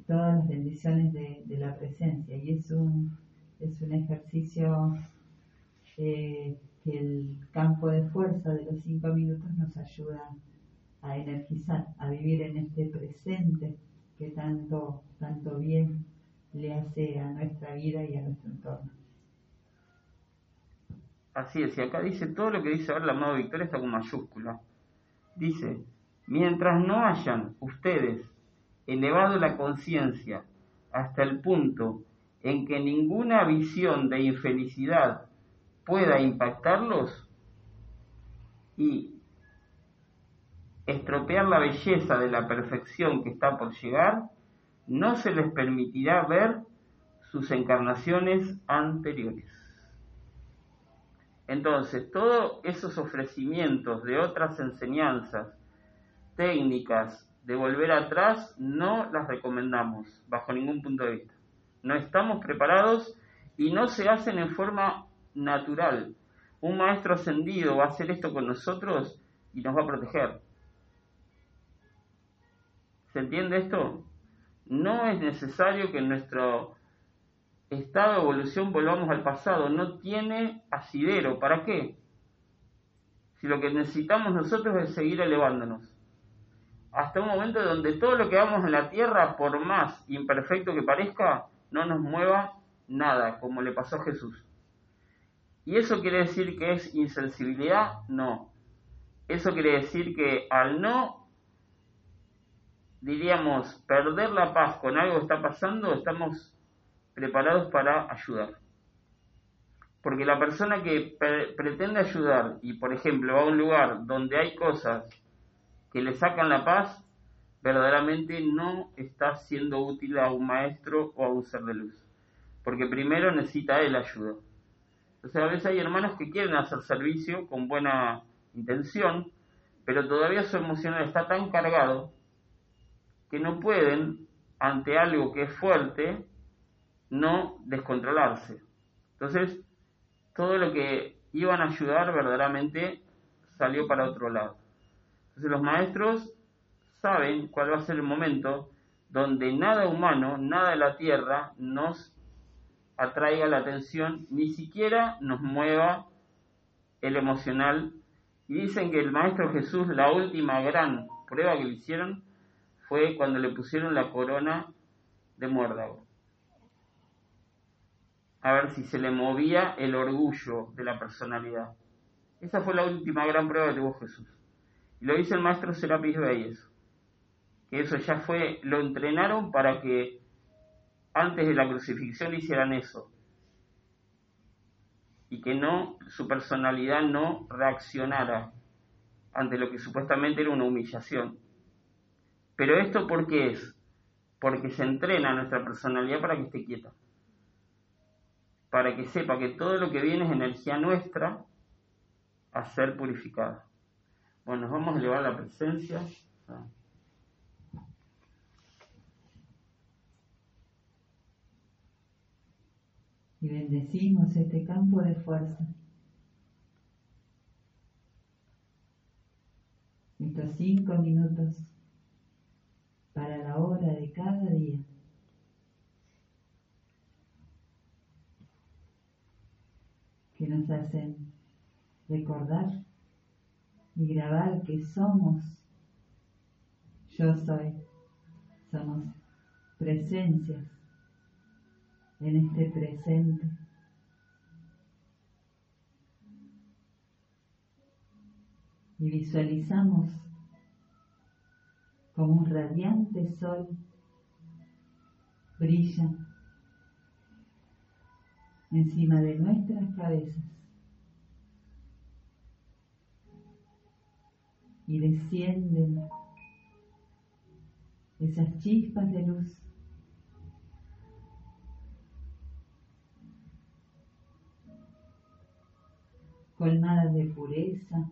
todas las bendiciones de, la presencia. Y es un, es un ejercicio eh, que el campo de fuerza de los cinco minutos nos ayuda a energizar, a vivir en este presente que tanto, tanto bien le hace a nuestra vida y a nuestro entorno. Así es, y acá dice todo lo que dice ahora la amado Victoria está con mayúscula. Dice, mientras no hayan ustedes elevado la conciencia hasta el punto en que ninguna visión de infelicidad pueda impactarlos y estropear la belleza de la perfección que está por llegar, no se les permitirá ver sus encarnaciones anteriores. Entonces, todos esos ofrecimientos de otras enseñanzas, técnicas de volver atrás, no las recomendamos bajo ningún punto de vista. No estamos preparados y no se hacen en forma natural. Un maestro ascendido va a hacer esto con nosotros y nos va a proteger. ¿Se entiende esto? No es necesario que en nuestro estado de evolución volvamos al pasado. No tiene asidero. ¿Para qué? Si lo que necesitamos nosotros es seguir elevándonos. Hasta un momento donde todo lo que vamos en la tierra, por más imperfecto que parezca, no nos mueva nada, como le pasó a Jesús. ¿Y eso quiere decir que es insensibilidad? No. Eso quiere decir que al no, diríamos, perder la paz con algo que está pasando, estamos preparados para ayudar. Porque la persona que pretende ayudar y, por ejemplo, va a un lugar donde hay cosas que le sacan la paz, verdaderamente no está siendo útil a un maestro o a un ser de luz. Porque primero necesita él ayuda. Entonces a veces hay hermanos que quieren hacer servicio con buena intención, pero todavía su emocional está tan cargado que no pueden, ante algo que es fuerte, no descontrolarse. Entonces, todo lo que iban a ayudar verdaderamente salió para otro lado. Entonces los maestros saben cuál va a ser el momento donde nada humano, nada de la tierra nos atraiga la atención, ni siquiera nos mueva el emocional. Y dicen que el Maestro Jesús, la última gran prueba que le hicieron fue cuando le pusieron la corona de muérdago. A ver si se le movía el orgullo de la personalidad. Esa fue la última gran prueba que tuvo Jesús. Y lo dice el maestro Serapis Beyes, que eso ya fue, lo entrenaron para que antes de la crucifixión hicieran eso. Y que no, su personalidad no reaccionara ante lo que supuestamente era una humillación. Pero esto ¿por qué es? Porque se entrena nuestra personalidad para que esté quieta. Para que sepa que todo lo que viene es energía nuestra a ser purificada. Bueno, nos vamos a elevar la presencia. Y bendecimos este campo de fuerza. Estos cinco minutos para la hora de cada día. que nos hacen recordar y grabar que somos, yo soy, somos presencias en este presente. Y visualizamos como un radiante sol brilla encima de nuestras cabezas. y descienden esas chispas de luz. colmadas de pureza,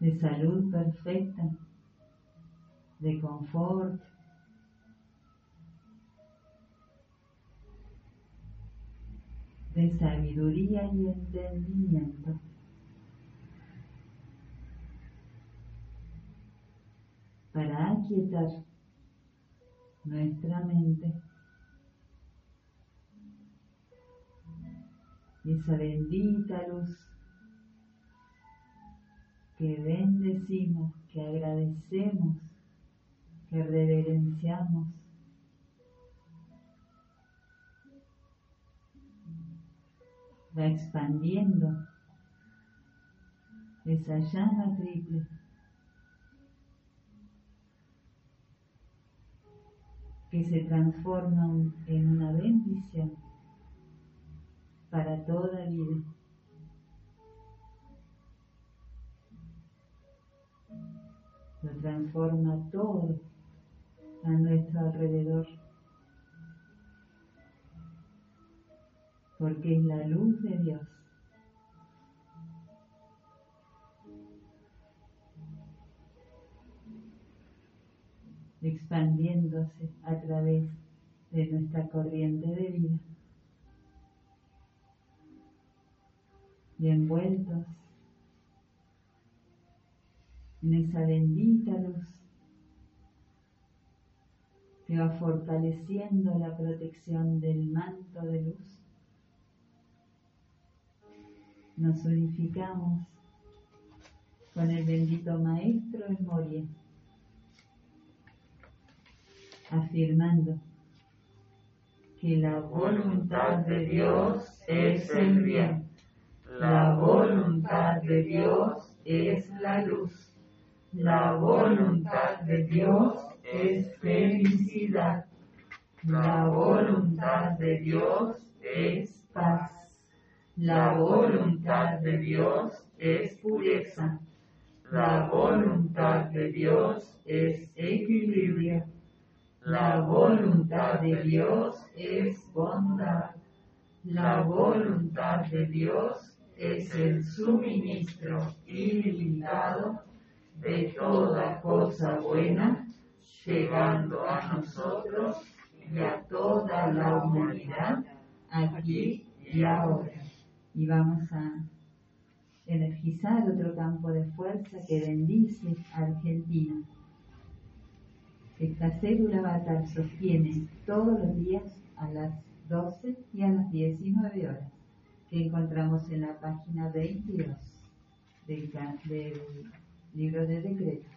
de salud perfecta, de confort, de sabiduría y entendimiento. para aquietar nuestra mente. Esa bendita luz que bendecimos, que agradecemos, que reverenciamos. Va expandiendo esa llama triple que se transforman en una bendición para toda vida. Lo transforma todo a nuestro alrededor. Porque es la luz de Dios. expandiéndose a través de nuestra corriente de vida. Y envueltos en esa bendita luz que va fortaleciendo la protección del manto de luz. Nos unificamos con el bendito Maestro El Moria afirmando que la voluntad de Dios es el bien. La voluntad de Dios es la luz. La voluntad de Dios es felicidad. La voluntad de Dios es paz. La voluntad de Dios es pureza. La voluntad de Dios es equilibrio. La voluntad de Dios es bondad. La voluntad de Dios es el suministro ilimitado de toda cosa buena, llegando a nosotros y a toda la humanidad, aquí y ahora. Y vamos a energizar otro campo de fuerza que bendice a Argentina. Esta célula avatar sostiene todos los días a las 12 y a las 19 horas, que encontramos en la página 22 del, del libro de decretos.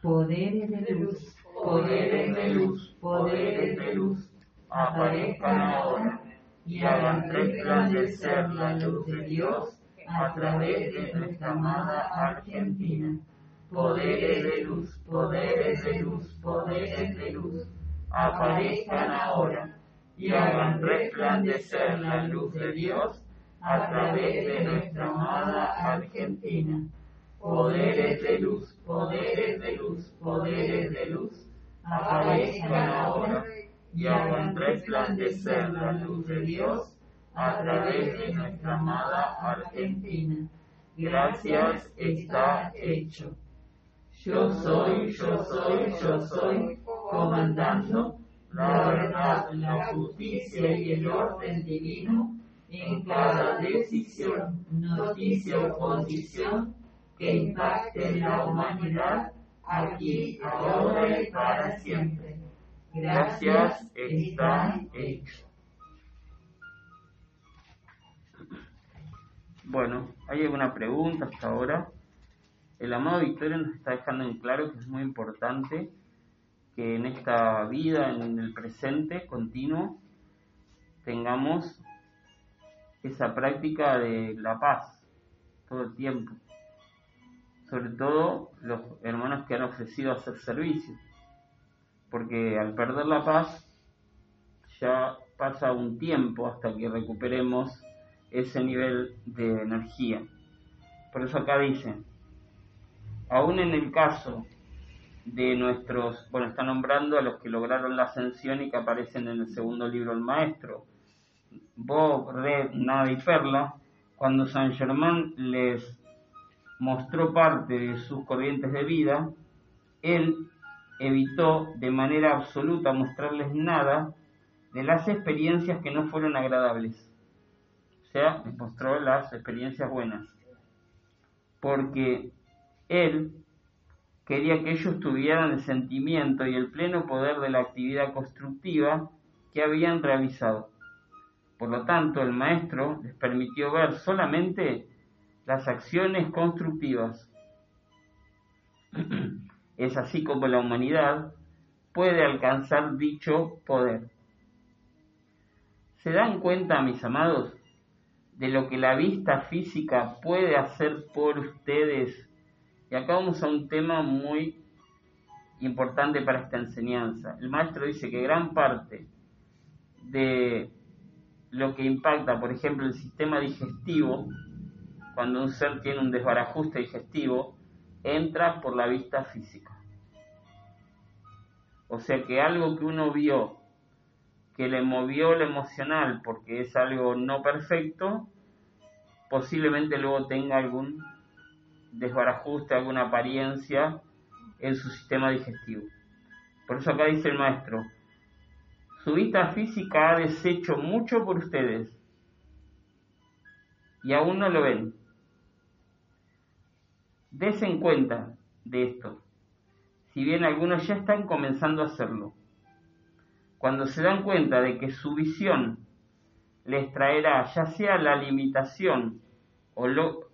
Poderes de luz, poderes de luz, poderes de luz, aparezcan ahora y hagan resplandecer la luz de Dios a través de nuestra amada Argentina. Poderes de luz, poderes de luz, poderes de luz, aparezcan ahora y hagan resplandecer la luz de Dios a través de nuestra amada Argentina. Poderes de luz, poderes de luz, poderes de luz, aparezcan ahora y hagan resplandecer la luz de Dios a través de nuestra amada Argentina. Gracias está hecho. Yo soy, yo soy, yo soy, comandando la verdad, la justicia y el orden divino en cada decisión, noticia o condición que impacte la humanidad, aquí, ahora y para siempre. Gracias, está hecho. Bueno, ¿hay alguna pregunta hasta ahora? El amado Victorio nos está dejando en claro que es muy importante que en esta vida, en el presente continuo, tengamos esa práctica de la paz todo el tiempo. Sobre todo los hermanos que han ofrecido hacer servicio. Porque al perder la paz, ya pasa un tiempo hasta que recuperemos ese nivel de energía. Por eso acá dice, aún en el caso de nuestros, bueno, está nombrando a los que lograron la ascensión y que aparecen en el segundo libro El Maestro, Nada y Perla, cuando Saint Germain les mostró parte de sus corrientes de vida, él evitó de manera absoluta mostrarles nada de las experiencias que no fueron agradables. O sea, les mostró las experiencias buenas. Porque él quería que ellos tuvieran el sentimiento y el pleno poder de la actividad constructiva que habían realizado. Por lo tanto, el maestro les permitió ver solamente las acciones constructivas. [CLEARS THROAT] Es así como la humanidad puede alcanzar dicho poder. ¿Se dan cuenta, mis amados, de lo que la vista física puede hacer por ustedes? Y acá vamos a un tema muy importante para esta enseñanza. El maestro dice que gran parte de lo que impacta, por ejemplo, el sistema digestivo, cuando un ser tiene un desbarajuste digestivo, entra por la vista física. O sea que algo que uno vio que le movió lo emocional porque es algo no perfecto, posiblemente luego tenga algún desbarajuste, alguna apariencia en su sistema digestivo. Por eso acá dice el maestro, su vista física ha deshecho mucho por ustedes y aún no lo ven. Desen cuenta de esto, si bien algunos ya están comenzando a hacerlo. Cuando se dan cuenta de que su visión les traerá ya sea la limitación o lo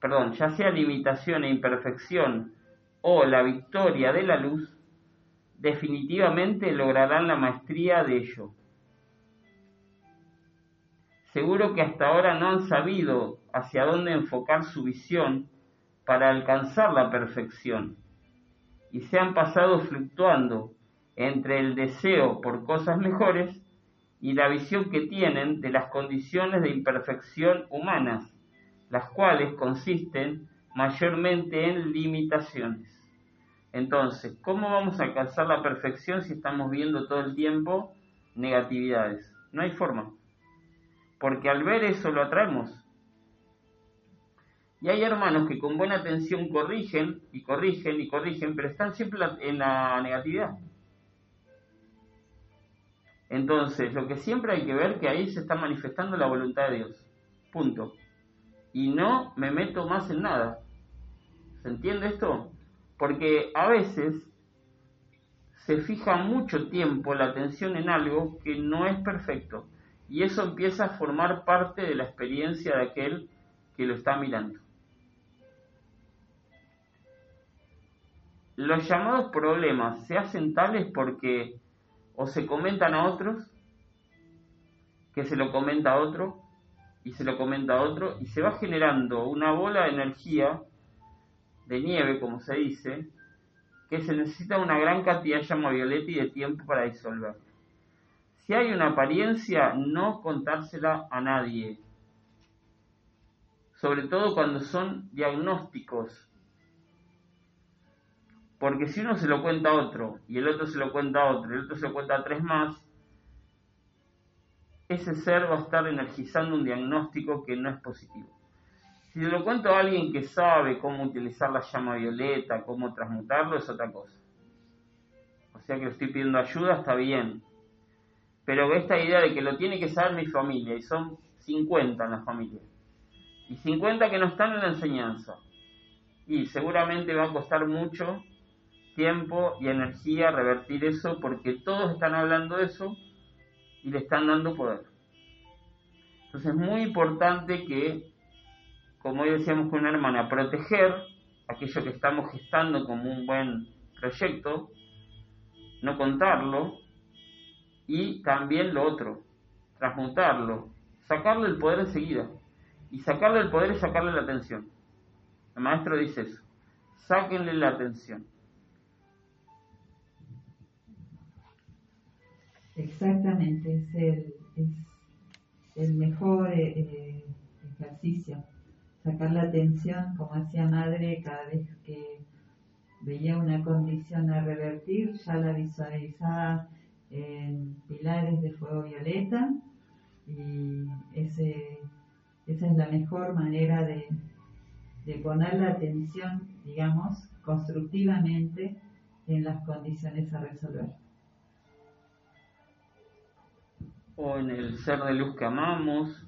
perdón, ya sea limitación e imperfección o la victoria de la luz, definitivamente lograrán la maestría de ello. Seguro que hasta ahora no han sabido hacia dónde enfocar su visión para alcanzar la perfección y se han pasado fluctuando entre el deseo por cosas mejores y la visión que tienen de las condiciones de imperfección humanas, las cuales consisten mayormente en limitaciones. Entonces, ¿cómo vamos a alcanzar la perfección si estamos viendo todo el tiempo negatividades? No hay forma. Porque al ver eso lo atraemos. Y hay hermanos que con buena atención corrigen y corrigen y corrigen, pero están siempre en la negatividad. Entonces, lo que siempre hay que ver que ahí se está manifestando la voluntad de Dios. Punto. Y no me meto más en nada. ¿Se entiende esto? Porque a veces se fija mucho tiempo la atención en algo que no es perfecto. Y eso empieza a formar parte de la experiencia de aquel que lo está mirando. Los llamados problemas se hacen tales porque o se comentan a otros, que se lo comenta a otro, y se lo comenta a otro, y se va generando una bola de energía, de nieve, como se dice, que se necesita una gran cantidad de llama violeta y de tiempo para disolver. Si hay una apariencia, no contársela a nadie, sobre todo cuando son diagnósticos porque si uno se lo cuenta a otro, y el otro se lo cuenta a otro, y el otro se lo cuenta a tres más, ese ser va a estar energizando un diagnóstico que no es positivo. Si lo cuento a alguien que sabe cómo utilizar la llama violeta, cómo transmutarlo, es otra cosa. O sea que le estoy pidiendo ayuda, está bien. Pero esta idea de que lo tiene que saber mi familia, y son 50 en la familia, y 50 que no están en la enseñanza, y seguramente va a costar mucho tiempo y energía revertir eso porque todos están hablando de eso y le están dando poder. Entonces es muy importante que, como hoy decíamos con una hermana, proteger aquello que estamos gestando como un buen proyecto, no contarlo, y también lo otro, transmutarlo, sacarle el poder enseguida. Y sacarle el poder es sacarle la atención. El maestro dice eso, sáquenle la atención. Exactamente, es el, es el mejor eh, eh, ejercicio. Sacar la atención, como hacía madre, cada vez que veía una condición a revertir, ya la visualizaba en pilares de fuego violeta y esa es la mejor manera de poner la atención, digamos, constructivamente en las condiciones a resolver. o en el ser de luz que amamos,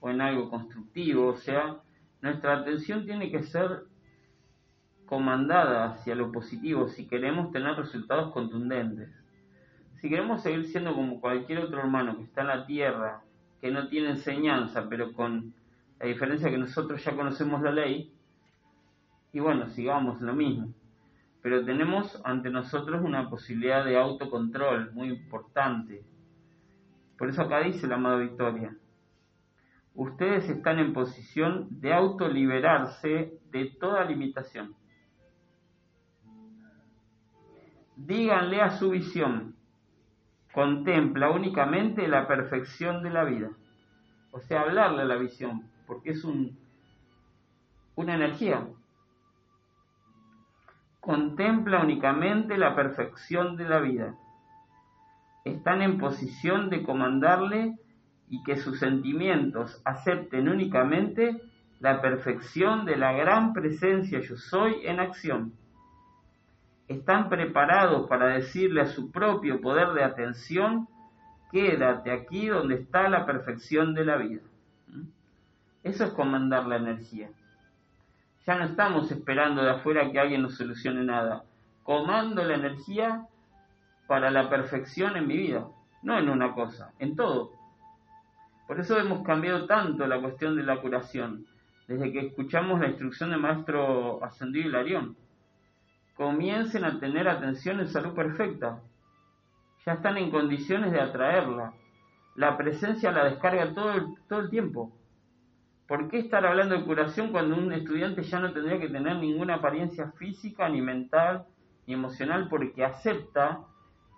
o en algo constructivo, o sea, nuestra atención tiene que ser comandada hacia lo positivo si queremos tener resultados contundentes. Si queremos seguir siendo como cualquier otro hermano que está en la tierra, que no tiene enseñanza, pero con la diferencia que nosotros ya conocemos la ley, y bueno, sigamos lo mismo. Pero tenemos ante nosotros una posibilidad de autocontrol muy importante, por eso acá dice la amada Victoria, ustedes están en posición de autoliberarse de toda limitación. Díganle a su visión, contempla únicamente la perfección de la vida. O sea, hablarle a la visión, porque es un, una energía. Contempla únicamente la perfección de la vida están en posición de comandarle y que sus sentimientos acepten únicamente la perfección de la gran presencia yo soy en acción. Están preparados para decirle a su propio poder de atención, quédate aquí donde está la perfección de la vida. ¿Mm? Eso es comandar la energía. Ya no estamos esperando de afuera que alguien nos solucione nada. Comando la energía para la perfección en mi vida, no en una cosa, en todo. Por eso hemos cambiado tanto la cuestión de la curación, desde que escuchamos la instrucción del maestro ascendido Hilarión. comiencen a tener atención en salud perfecta. Ya están en condiciones de atraerla. La presencia la descarga todo el, todo el tiempo. ¿Por qué estar hablando de curación cuando un estudiante ya no tendría que tener ninguna apariencia física, ni mental, ni emocional, porque acepta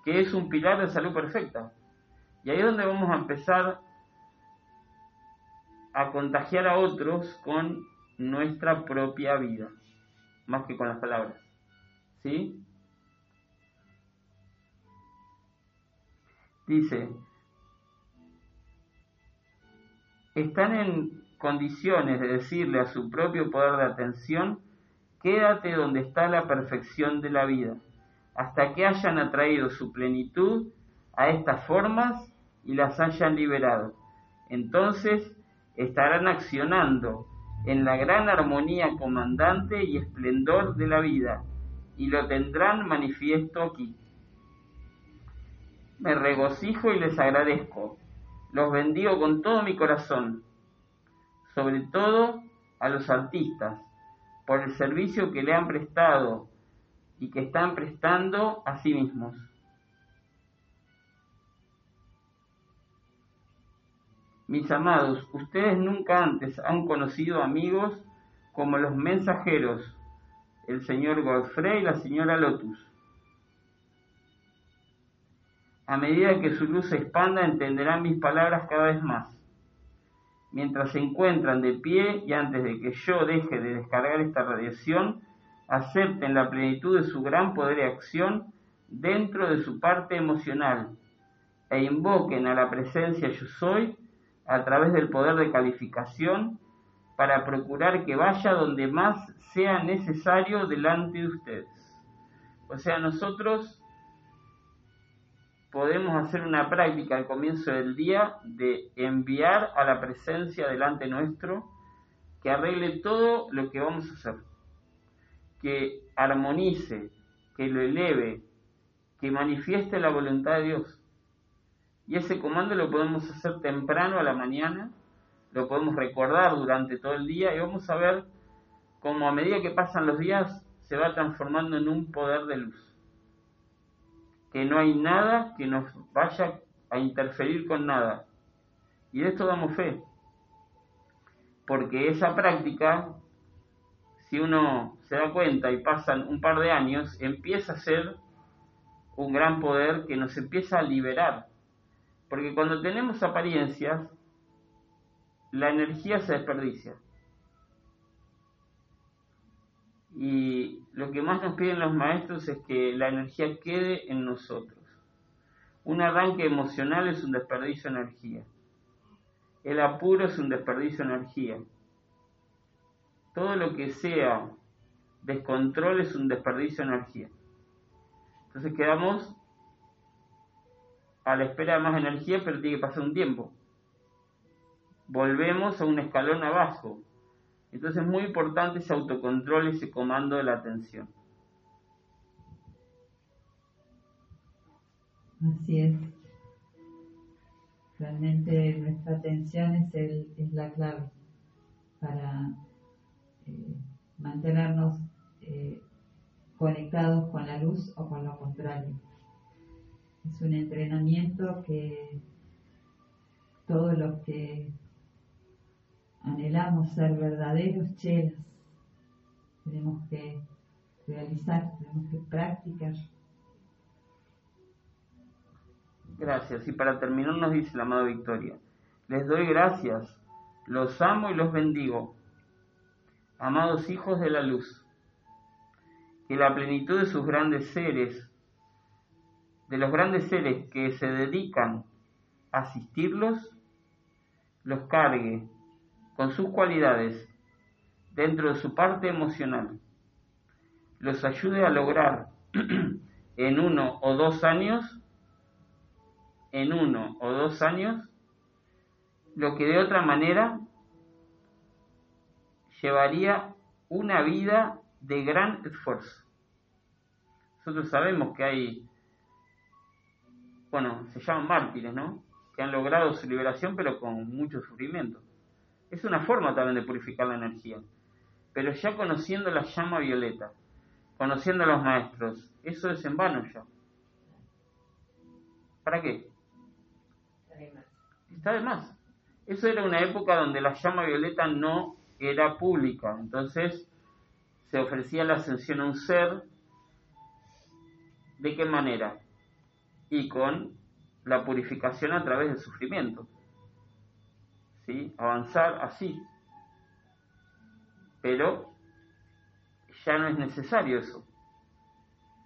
que es un pilar de salud perfecta? Y ahí es donde vamos a empezar a contagiar a otros con nuestra propia vida, más que con las palabras. ¿Sí? Dice, están en condiciones de decirle a su propio poder de atención, quédate donde está la perfección de la vida, hasta que hayan atraído su plenitud a estas formas y las hayan liberado. Entonces estarán accionando en la gran armonía comandante y esplendor de la vida, y lo tendrán manifiesto aquí. Me regocijo y les agradezco, los bendigo con todo mi corazón, sobre todo a los artistas, por el servicio que le han prestado y que están prestando a sí mismos. Mis amados, ustedes nunca antes han conocido amigos como los mensajeros, el señor Godfrey y la señora Lotus. A medida que su luz se expanda, entenderán mis palabras cada vez más. Mientras se encuentran de pie y antes de que yo deje de descargar esta radiación, acepten la plenitud de su gran poder y acción dentro de su parte emocional e invoquen a la presencia yo soy a través del poder de calificación para procurar que vaya donde más sea necesario delante de ustedes. O sea, nosotros podemos hacer una práctica al comienzo del día de enviar a la presencia delante nuestro que arregle todo lo que vamos a hacer, que armonice, que lo eleve, que manifieste la voluntad de Dios. Y ese comando lo podemos hacer temprano a la mañana, lo podemos recordar durante todo el día y vamos a ver cómo a medida que pasan los días se va transformando en un poder de luz. Que no hay nada que nos vaya a interferir con nada. Y de esto damos fe. Porque esa práctica, si uno se da cuenta y pasan un par de años, empieza a ser un gran poder que nos empieza a liberar porque cuando tenemos apariencias, la energía se desperdicia. Y lo que más nos piden los maestros es que la energía quede en nosotros. Un arranque emocional es un desperdicio de energía. El apuro es un desperdicio de energía. Todo lo que sea descontrol es un desperdicio de energía. Entonces quedamos a la espera de más energía, pero tiene que pasar un tiempo. Volvemos a un escalón abajo. Entonces es muy importante ese autocontrol, ese comando de la atención. Así es. Realmente nuestra atención es, el, es la clave para eh, mantenernos eh, conectados con la luz o con lo contrario. Es un entrenamiento que todos los que anhelamos ser verdaderos chelas tenemos que realizar, tenemos que practicar. Gracias. Y para terminar nos dice la amada Victoria, les doy gracias, los amo y los bendigo, amados hijos de la luz, que la plenitud de sus grandes seres de los grandes seres que se dedican a asistirlos, los cargue con sus cualidades dentro de su parte emocional, los ayude a lograr [CLEARS THROAT] en uno o dos años, en uno o dos años, lo que de otra manera llevaría una vida de gran esfuerzo. Nosotros sabemos que hay bueno, se llaman mártires, ¿no? Que han logrado su liberación pero con mucho sufrimiento. Es una forma también de purificar la energía. Pero ya conociendo la llama violeta, conociendo a los maestros, eso es en vano ya. ¿Para qué? Está de más. Eso era una época donde la llama violeta no era pública, entonces se ofrecía la ascensión a un ser. ¿De qué manera? Y con la purificación a través del sufrimiento. ¿Sí? Avanzar así. Pero ya no es necesario eso,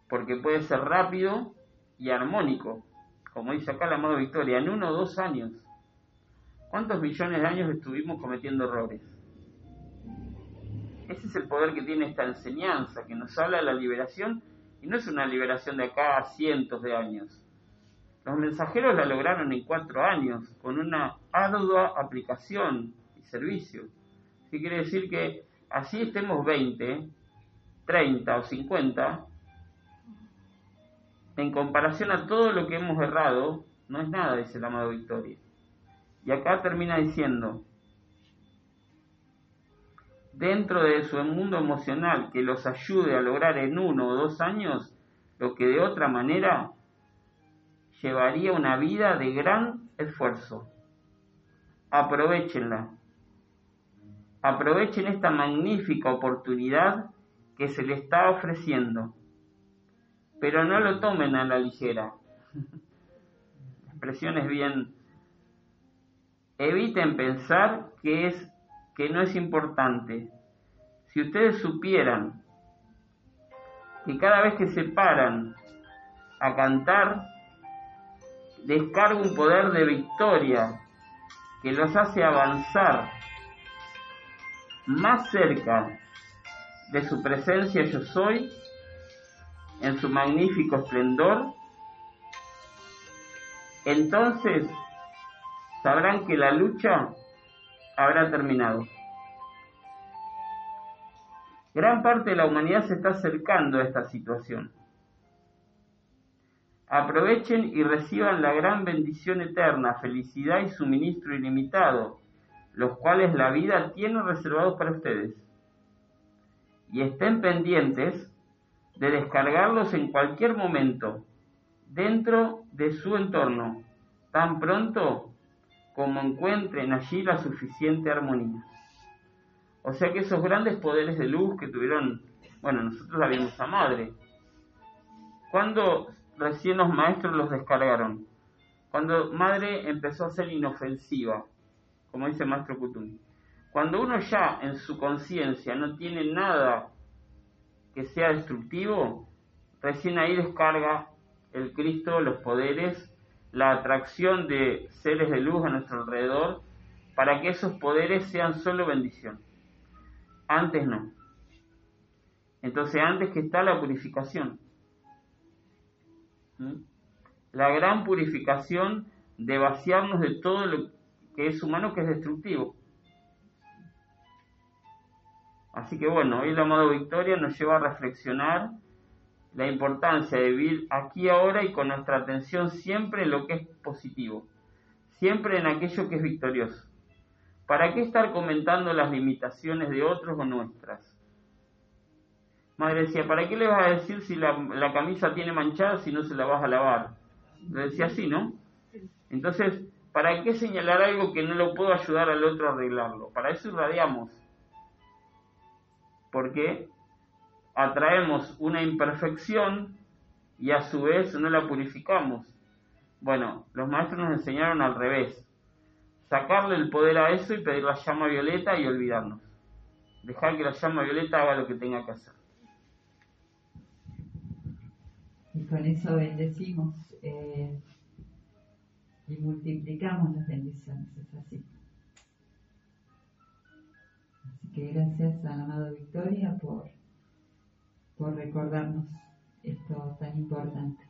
porque puede ser rápido y armónico, como dice acá la amado Victoria, en uno o dos años. ¿Cuántos millones de años estuvimos cometiendo errores? Ese es el poder que tiene esta enseñanza, que nos habla de la liberación, y no es una liberación de acá a cientos de años. Los mensajeros la lograron en cuatro años, con una ardua aplicación y servicio. ¿Qué quiere decir que así estemos 20, 30 o 50, en comparación a todo lo que hemos errado, no es nada, dice el amado Victoria. Y acá termina diciendo, dentro de su mundo emocional que los ayude a lograr en uno o dos años lo que de otra manera llevaría una vida de gran esfuerzo. Aprovechenla. Aprovechen esta magnífica oportunidad que se le está ofreciendo, pero no lo tomen a la ligera. La expresión es bien. Eviten pensar que es que no es importante. Si ustedes supieran que cada vez que se paran a cantar, descarga un poder de victoria que los hace avanzar más cerca de su presencia yo soy, en su magnífico esplendor, entonces sabrán que la lucha habrá terminado. Gran parte de la humanidad se está acercando a esta situación. Aprovechen y reciban la gran bendición eterna, felicidad y suministro ilimitado, los cuales la vida tiene reservados para ustedes. Y estén pendientes de descargarlos en cualquier momento, dentro de su entorno, tan pronto como encuentren allí la suficiente armonía. O sea que esos grandes poderes de luz que tuvieron, bueno, nosotros la vimos a madre. Cuando recién los maestros los descargaron? Cuando madre empezó a ser inofensiva, como dice maestro Kutumi. Cuando uno ya en su conciencia no tiene nada que sea destructivo, recién ahí descarga el Cristo los poderes la atracción de seres de luz a nuestro alrededor para que esos poderes sean solo bendición. Antes no. Entonces antes que está la purificación. La gran purificación de vaciarnos de todo lo que es humano que es destructivo. Así que bueno, hoy la amado Victoria nos lleva a reflexionar la importancia de vivir aquí ahora y con nuestra atención siempre en lo que es positivo, siempre en aquello que es victorioso. ¿Para qué estar comentando las limitaciones de otros o nuestras? Madre decía, ¿para qué le vas a decir si la, la camisa tiene manchada si no se la vas a lavar? Le decía así, ¿no? Entonces, ¿para qué señalar algo que no lo puedo ayudar al otro a arreglarlo? Para eso irradiamos. Porque atraemos una imperfección y a su vez no la purificamos. Bueno, los maestros nos enseñaron al revés. Sacarle el poder a eso y pedir la llama violeta y olvidarnos. Dejar que la llama violeta haga lo que tenga que hacer. Y con eso bendecimos eh, y multiplicamos las bendiciones, es así. Así que gracias a la amada Victoria por por recordarnos esto tan importante.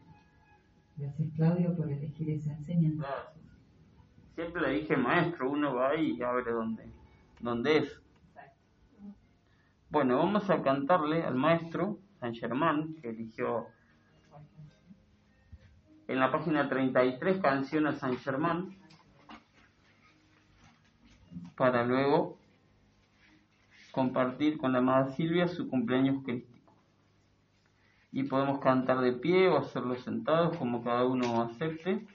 Gracias Claudio por elegir esa enseñanza. Siempre le dije, maestro, uno va ahí y abre dónde, dónde es. Bueno, vamos a cantarle al maestro San Germán, que eligió en la página 33 canciones San Germán, para luego compartir con la amada Silvia su cumpleaños crístico. Y podemos cantar de pie o hacerlo sentados como cada uno acepte.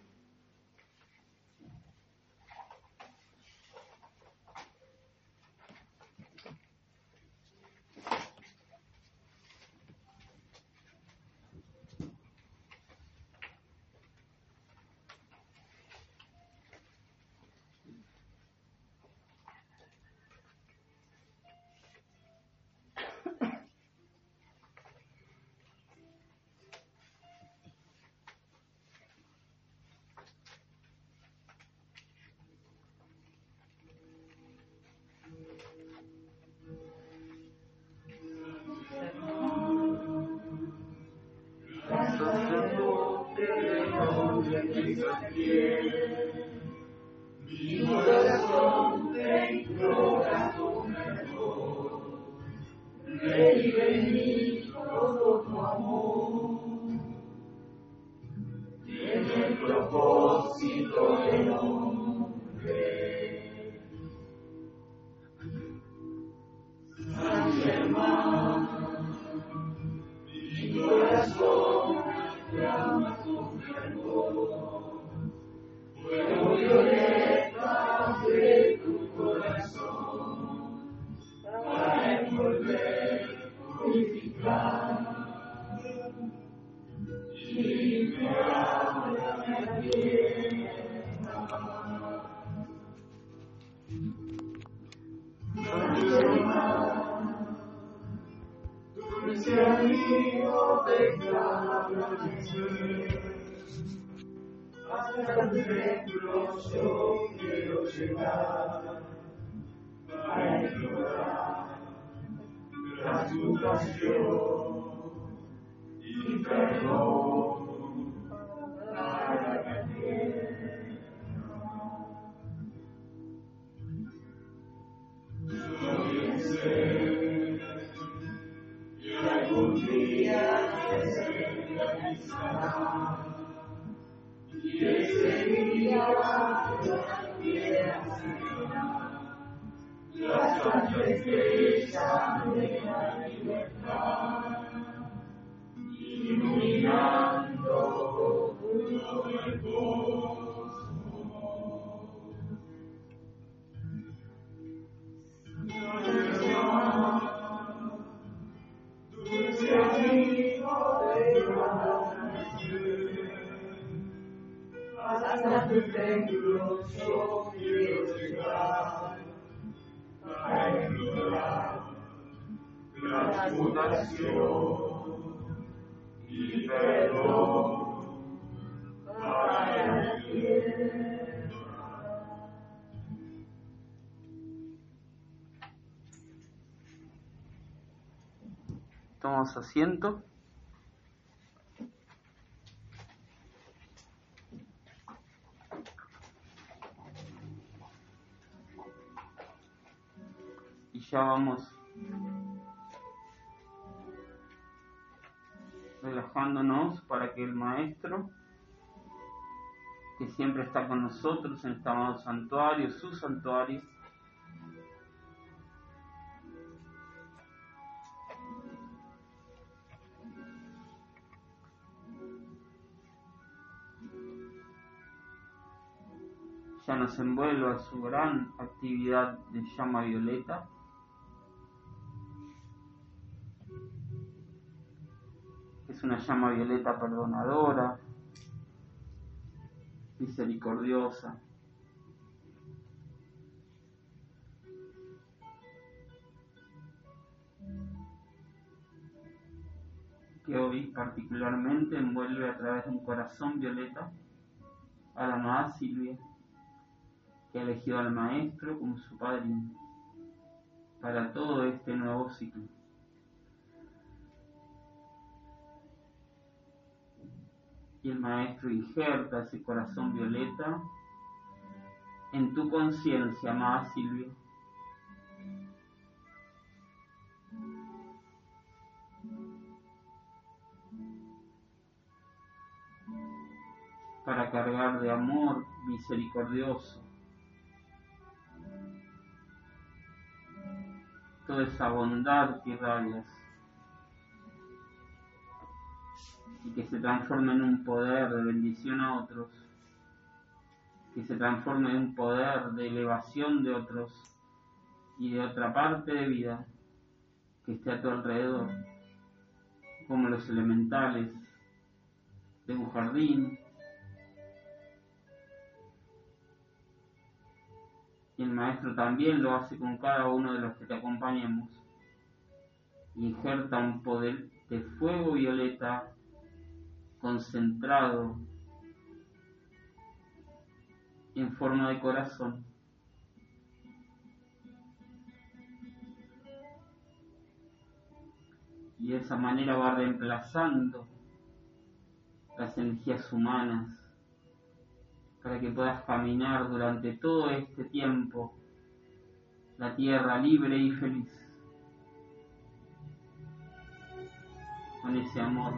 Hallelujah. Tomamos asiento. Y ya vamos relajándonos para que el maestro, que siempre está con nosotros en este amado santuario, su santuario, ya nos envuelva su gran actividad de llama violeta. Es una llama violeta perdonadora, misericordiosa. que hoy particularmente envuelve a través de un corazón violeta a la amada Silvia que ha elegido al maestro como su padrino para todo este nuevo ciclo. Y el maestro injerta ese corazón violeta en tu conciencia, amada Silvia. para cargar de amor misericordioso toda esa bondad que irradias. y que se transforme en un poder de bendición a otros, que se transforme en un poder de elevación de otros y de otra parte de vida que esté a tu alrededor, como los elementales de un jardín. El maestro también lo hace con cada uno de los que te acompañemos injerta un poder de fuego violeta concentrado en forma de corazón. Y de esa manera va reemplazando las energías humanas para que puedas caminar durante todo este tiempo la tierra libre y feliz con ese amor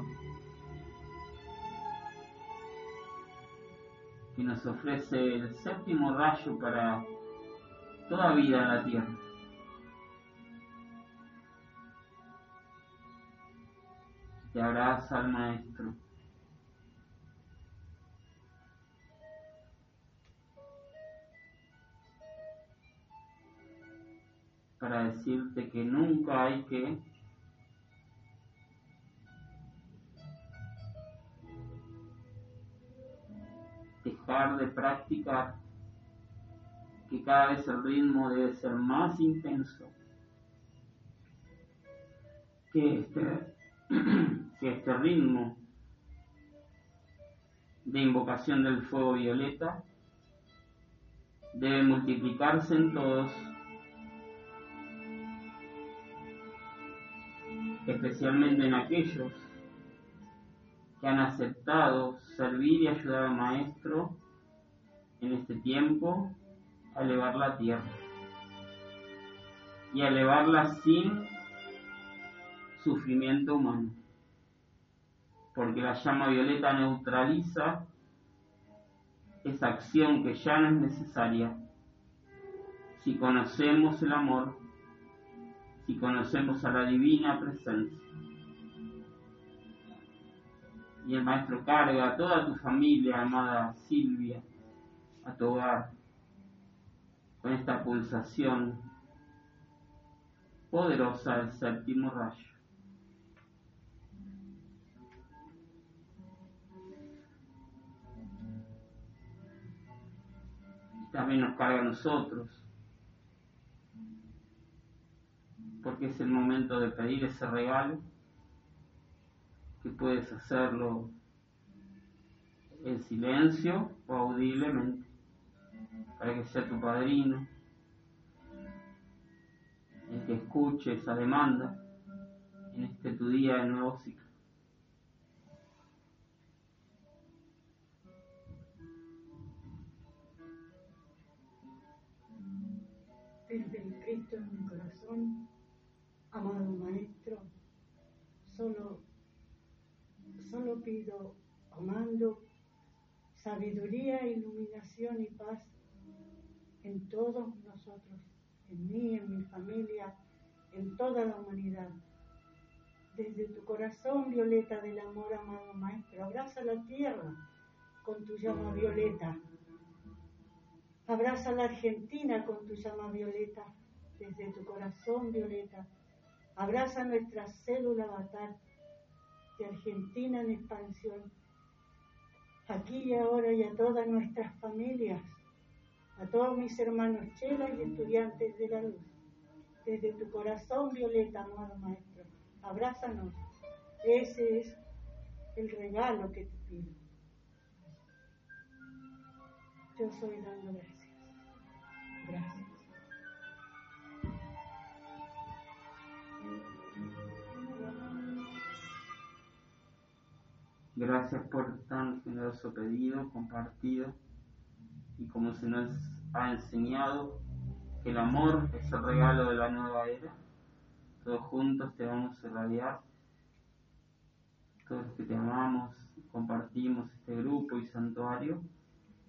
que nos ofrece el séptimo rayo para toda vida en la tierra. Te abraza al Maestro. Para decirte que nunca hay que dejar de practicar, que cada vez el ritmo debe ser más intenso, que este, [CLEARS THROAT] que este ritmo de invocación del fuego violeta debe multiplicarse en todos, especialmente en aquellos que han aceptado servir y ayudar al Maestro en este tiempo a elevar la tierra. Y a elevarla sin sufrimiento humano, porque la llama violeta neutraliza esa acción que ya no es necesaria. Si conocemos el amor, si conocemos a la divina presencia y el maestro carga a toda tu familia, amada Silvia, a tu hogar, con esta pulsación poderosa del séptimo rayo. También nos carga a nosotros, porque es el momento de pedir ese regalo que puedes hacerlo en silencio o audiblemente, para que sea tu padrino el que escuche esa demanda en este tu día de nuevo ciclo. Desde el Cristo en mi corazón, amado Maestro, solo solo pido, amando, sabiduría, iluminación y paz en todos nosotros, en mí, en mi familia, en toda la humanidad. Desde tu corazón, violeta del amor, amado Maestro, abraza la tierra con tu llama violeta. Abraza la Argentina con tu llama violeta, desde tu corazón, violeta. Abraza nuestra célula avatar de Argentina en expansión, aquí y ahora y a todas nuestras familias, a todos mis hermanos chelas y estudiantes de la luz. Desde tu corazón, Violeta, amado Maestro, abrázanos. Ese es el regalo que te pido. Yo soy dando gracias. Gracias. Gracias por tan generoso pedido, compartido, y como se nos ha enseñado que el amor es el regalo de la nueva era, todos juntos te vamos a irradiar, todos los que te amamos, compartimos este grupo y santuario,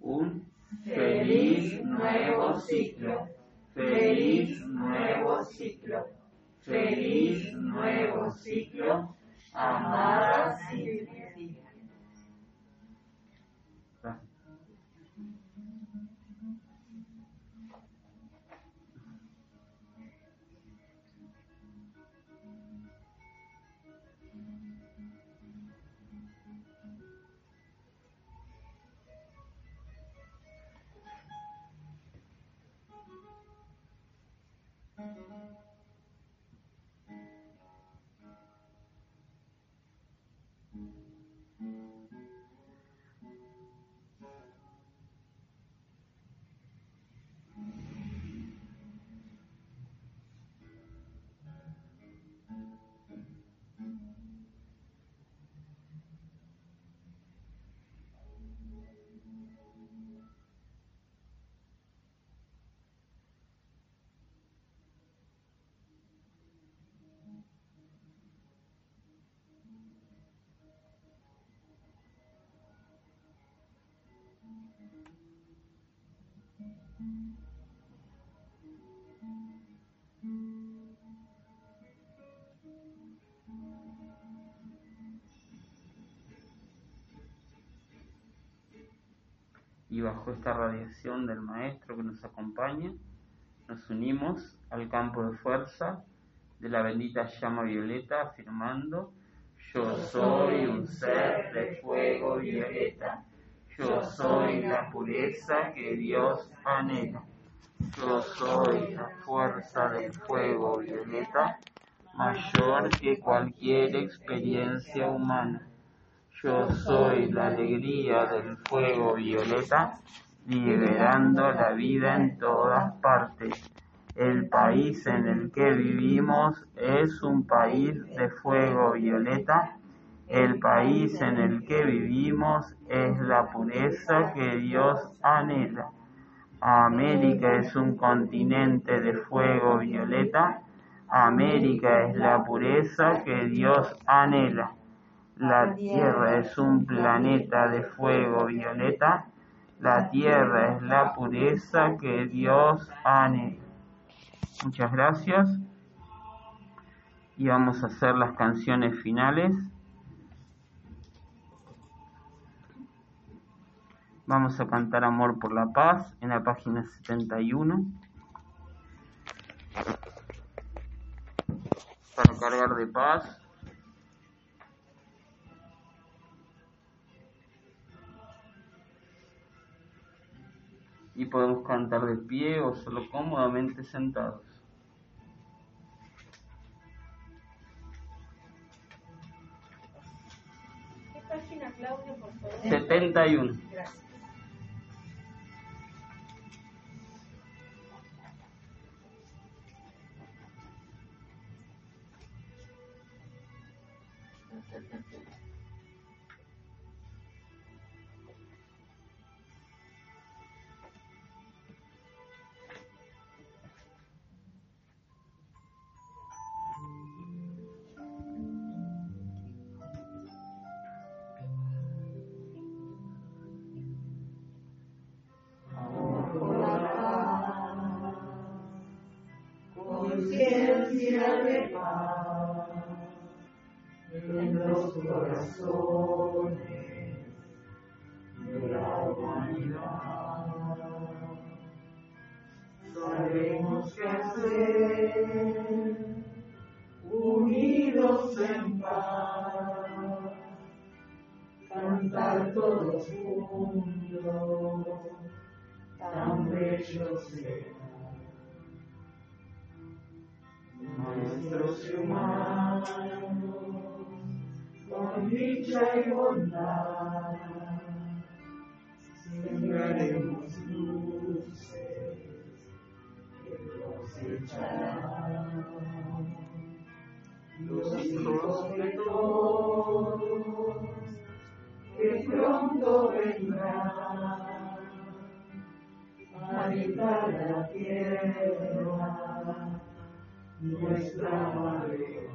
un feliz nuevo ciclo, feliz nuevo ciclo, feliz nuevo ciclo, amada Silvia. Y bajo esta radiación del Maestro que nos acompaña, nos unimos al campo de fuerza de la bendita llama violeta afirmando, yo soy un ser de fuego violeta, yo soy la pureza que Dios anhela, yo soy la fuerza del fuego violeta mayor que cualquier experiencia humana yo soy la alegría del fuego violeta, liberando la vida en todas partes. El país en el que vivimos es un país de fuego violeta. El país en el que vivimos es la pureza que Dios anhela. América es un continente de fuego violeta. América es la pureza que Dios anhela. La Tierra es un planeta de fuego violeta. La Tierra es la pureza que Dios anhela. Muchas gracias. Y vamos a hacer las canciones finales. Vamos a cantar Amor por la Paz en la página 71. Para cargar de paz. y podemos cantar de pie o solo cómodamente sentados. ¿Qué página, Claudio, por favor? 71. Gracias. Corazones de la humanidad. Sabemos qué hacer, unidos en paz, cantar todos juntos, tan bello será. Nuestros humanos, con dicha y bondad, sembraremos luces que cosecharán. Los hijos de todos, que pronto vendrán a habitar la tierra nuestra madre.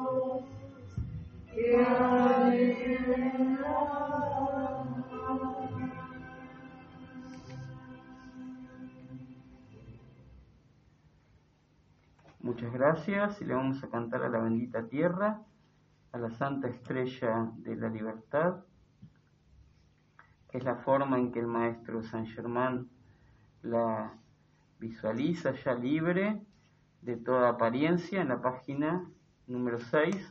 Muchas gracias y le vamos a cantar a la bendita tierra, a la santa estrella de la libertad, que es la forma en que el maestro San Germán la visualiza ya libre de toda apariencia en la página número 6.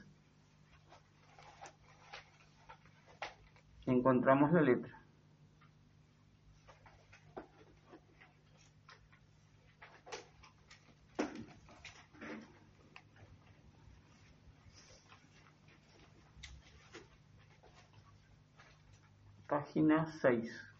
Encontramos la letra. Página 6.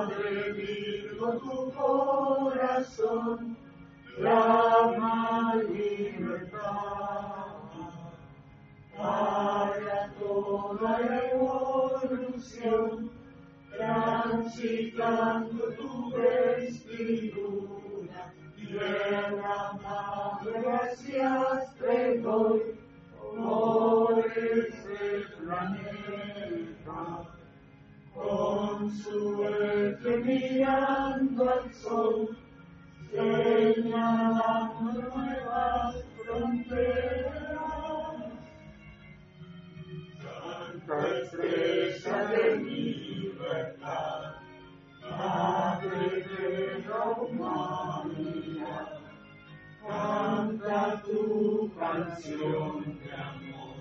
Madre Virgo, tu corazón clama libertad para toda evolución, transitando tu vestidura, tierra madre, gracias te doy por este planeta con su mirando al sol, señalando nuevas fronteras. Santa estrella de libertad, Madre de la humanidad, canta tu canción de amor,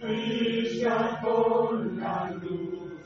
brilla con la luz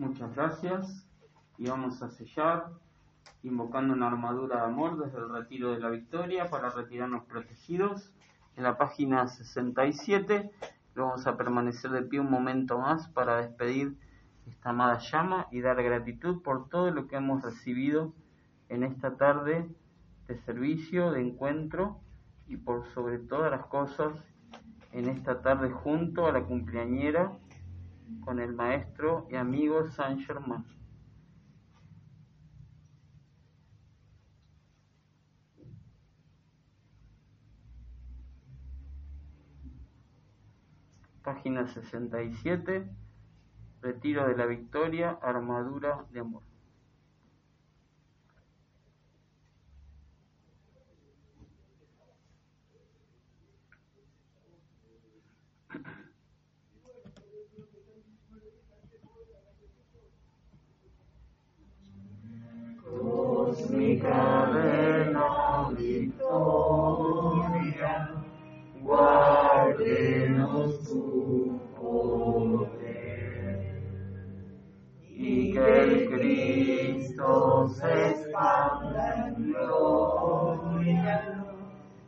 Muchas gracias. Y vamos a sellar invocando una armadura de amor desde el retiro de la victoria para retirarnos protegidos. En la página 67 vamos a permanecer de pie un momento más para despedir esta amada llama y dar gratitud por todo lo que hemos recibido en esta tarde de servicio, de encuentro y por sobre todas las cosas en esta tarde junto a la cumpleañera con el maestro y amigo Saint Germain. Página 67, Retiro de la Victoria, Armadura de Amor. Cadena victoria, guárdenos tu poder. Y que el Cristo se expanda en gloria,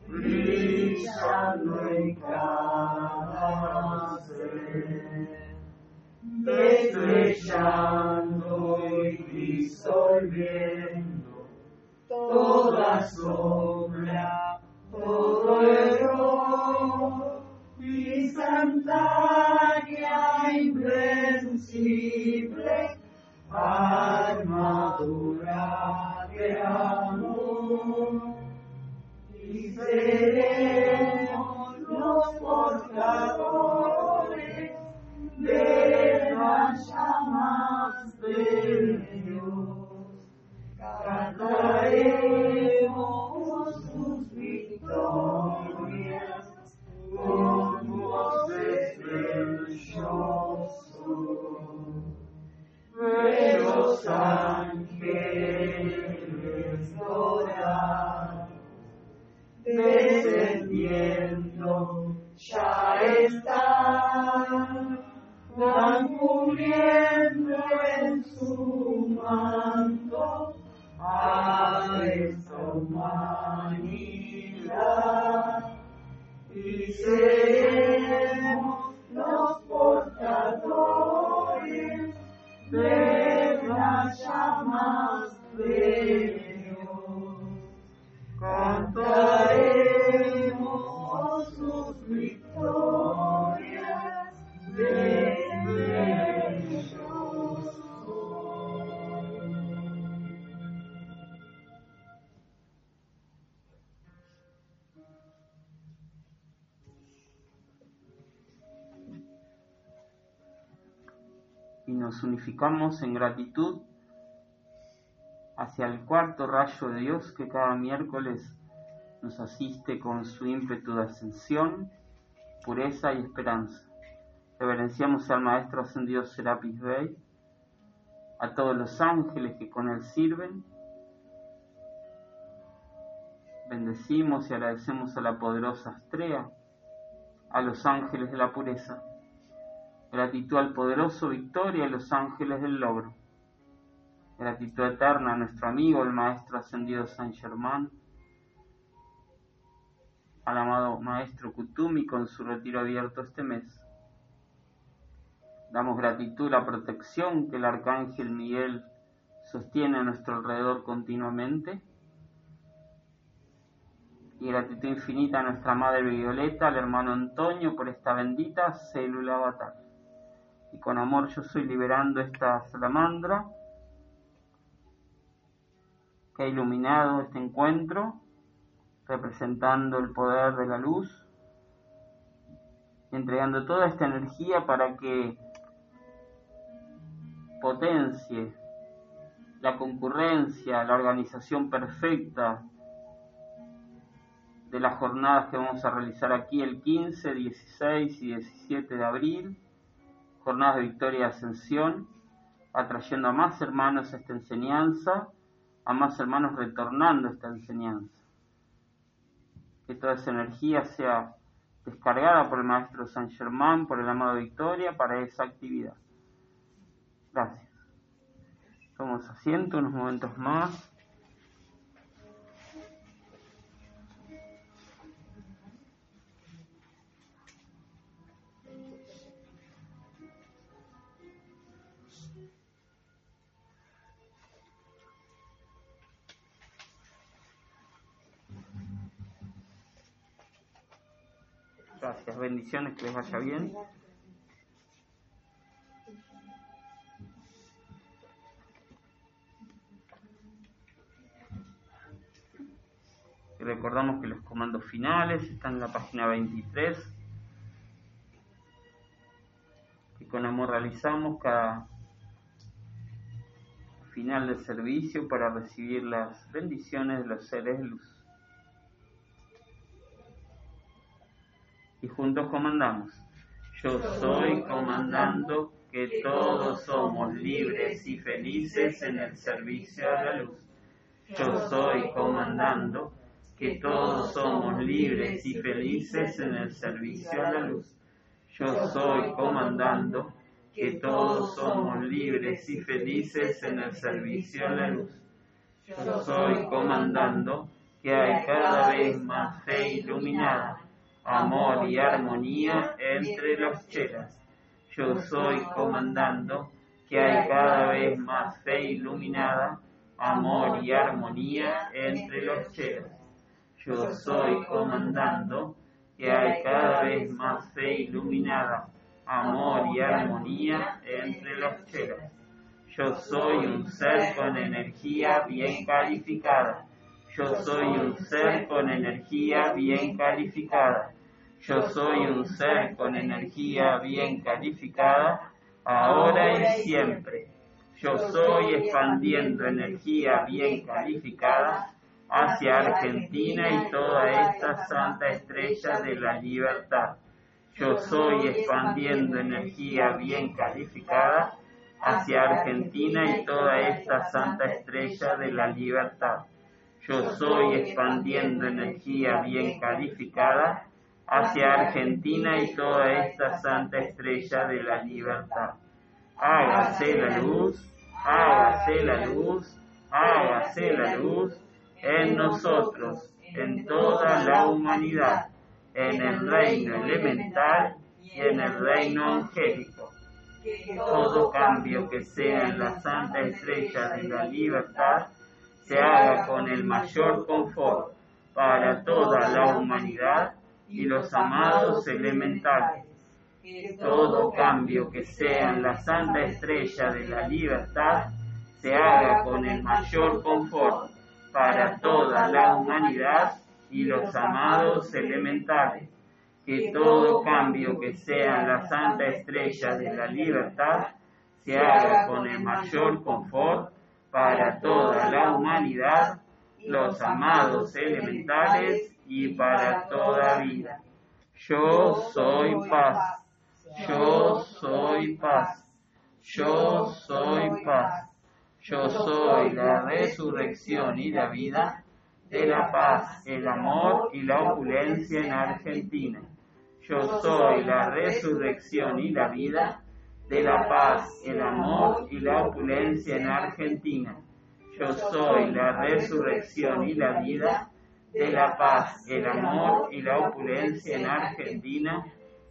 brillando en cada ser, estrellando y disolviendo toda sombra, todo error, instantánea, invencible, armadura de amor. Y seremos los portadores de las llamas de en su manto a esta humanidad y seremos los portadores de las llamas de Dios. Cantaremos unificamos en gratitud hacia el cuarto rayo de Dios que cada miércoles nos asiste con su ímpetu de ascensión, pureza y esperanza. Reverenciamos al Maestro Ascendido Serapis Bey, a todos los ángeles que con él sirven. Bendecimos y agradecemos a la poderosa Astrea, a los ángeles de la pureza. Gratitud al poderoso Victoria y los ángeles del logro. Gratitud eterna a nuestro amigo, el Maestro Ascendido San Germán, al amado Maestro Kutumi con su retiro abierto este mes. Damos gratitud a la protección que el Arcángel Miguel sostiene a nuestro alrededor continuamente. Y gratitud infinita a nuestra Madre Violeta, al hermano Antonio, por esta bendita célula avatar. Y con amor yo estoy liberando esta salamandra que ha iluminado este encuentro, representando el poder de la luz, entregando toda esta energía para que potencie la concurrencia, la organización perfecta de las jornadas que vamos a realizar aquí el 15, 16 y 17 de abril, jornadas de victoria y ascensión, atrayendo a más hermanos a esta enseñanza, a más hermanos retornando a esta enseñanza. Que toda esa energía sea descargada por el Maestro San Germán, por el amado Victoria, para esa actividad. Gracias. Tomamos asiento unos momentos más. Bendiciones, que les vaya bien. Recordamos que los comandos finales están en la página 23. Y con amor realizamos cada final del servicio para recibir las bendiciones de los seres luz. Y juntos comandamos. Yo soy comandando que todos somos libres y felices en el servicio de la luz. Yo soy comandando que todos somos libres y felices en el servicio de la luz. Yo soy comandando que todos somos libres y felices en el servicio de la luz. Yo soy comandando que hay cada vez más fe iluminada, amor y armonía entre los chelas. Yo soy comandando que hay cada vez más fe iluminada, amor y armonía entre los chelas yo soy comandando, que hay cada vez más fe iluminada, amor y armonía entre los chelos. Yo soy un ser con energía bien calificada. Yo soy un ser con energía bien calificada. Yo soy un ser con energía bien calificada, ahora y siempre. Yo soy expandiendo energía bien calificada hacia Argentina y toda esta santa estrella de la libertad. Yo soy expandiendo energía bien calificada hacia Argentina y toda esta santa estrella de la libertad. Yo soy expandiendo energía bien calificada hacia Argentina y toda esta santa estrella de la libertad. Hágase la luz, hágase la luz, hágase la luz en nosotros, en toda la humanidad, en el reino elemental y en el reino angélico. Todo cambio que sea en la santa estrella de la libertad se haga con el mayor confort para toda la humanidad y los amados elementales. Todo cambio que sea en la santa estrella de la libertad se haga con el mayor confort para toda la humanidad y los amados elementales. Que todo cambio que sea en la santa estrella de la libertad se haga con el mayor confort para toda la humanidad, los amados elementales y para toda vida. Yo soy paz. Yo soy paz. Yo soy paz. Yo soy la resurrección y la vida de la paz, el amor y la opulencia en Argentina. Yo soy la resurrección y la vida de la paz, el amor y la opulencia en Argentina. Yo soy la resurrección y la vida de la paz, el amor y la opulencia en Argentina,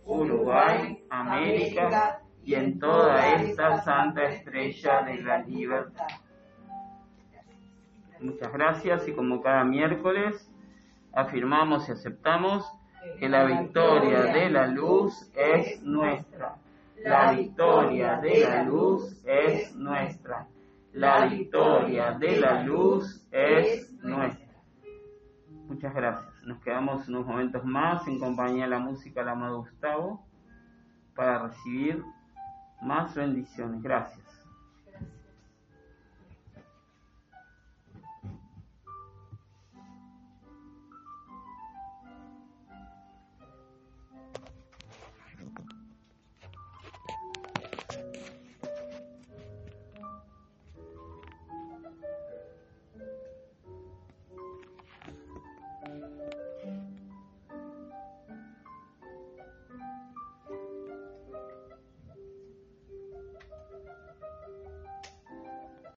Uruguay, América y en toda esta santa estrella de la libertad. Muchas gracias y como cada miércoles afirmamos y aceptamos que la victoria de la luz es nuestra. La victoria de la luz es nuestra. La victoria de la luz es nuestra. Muchas gracias. Nos quedamos unos momentos más en compañía de la música del amado Gustavo para recibir más bendiciones. Gracias.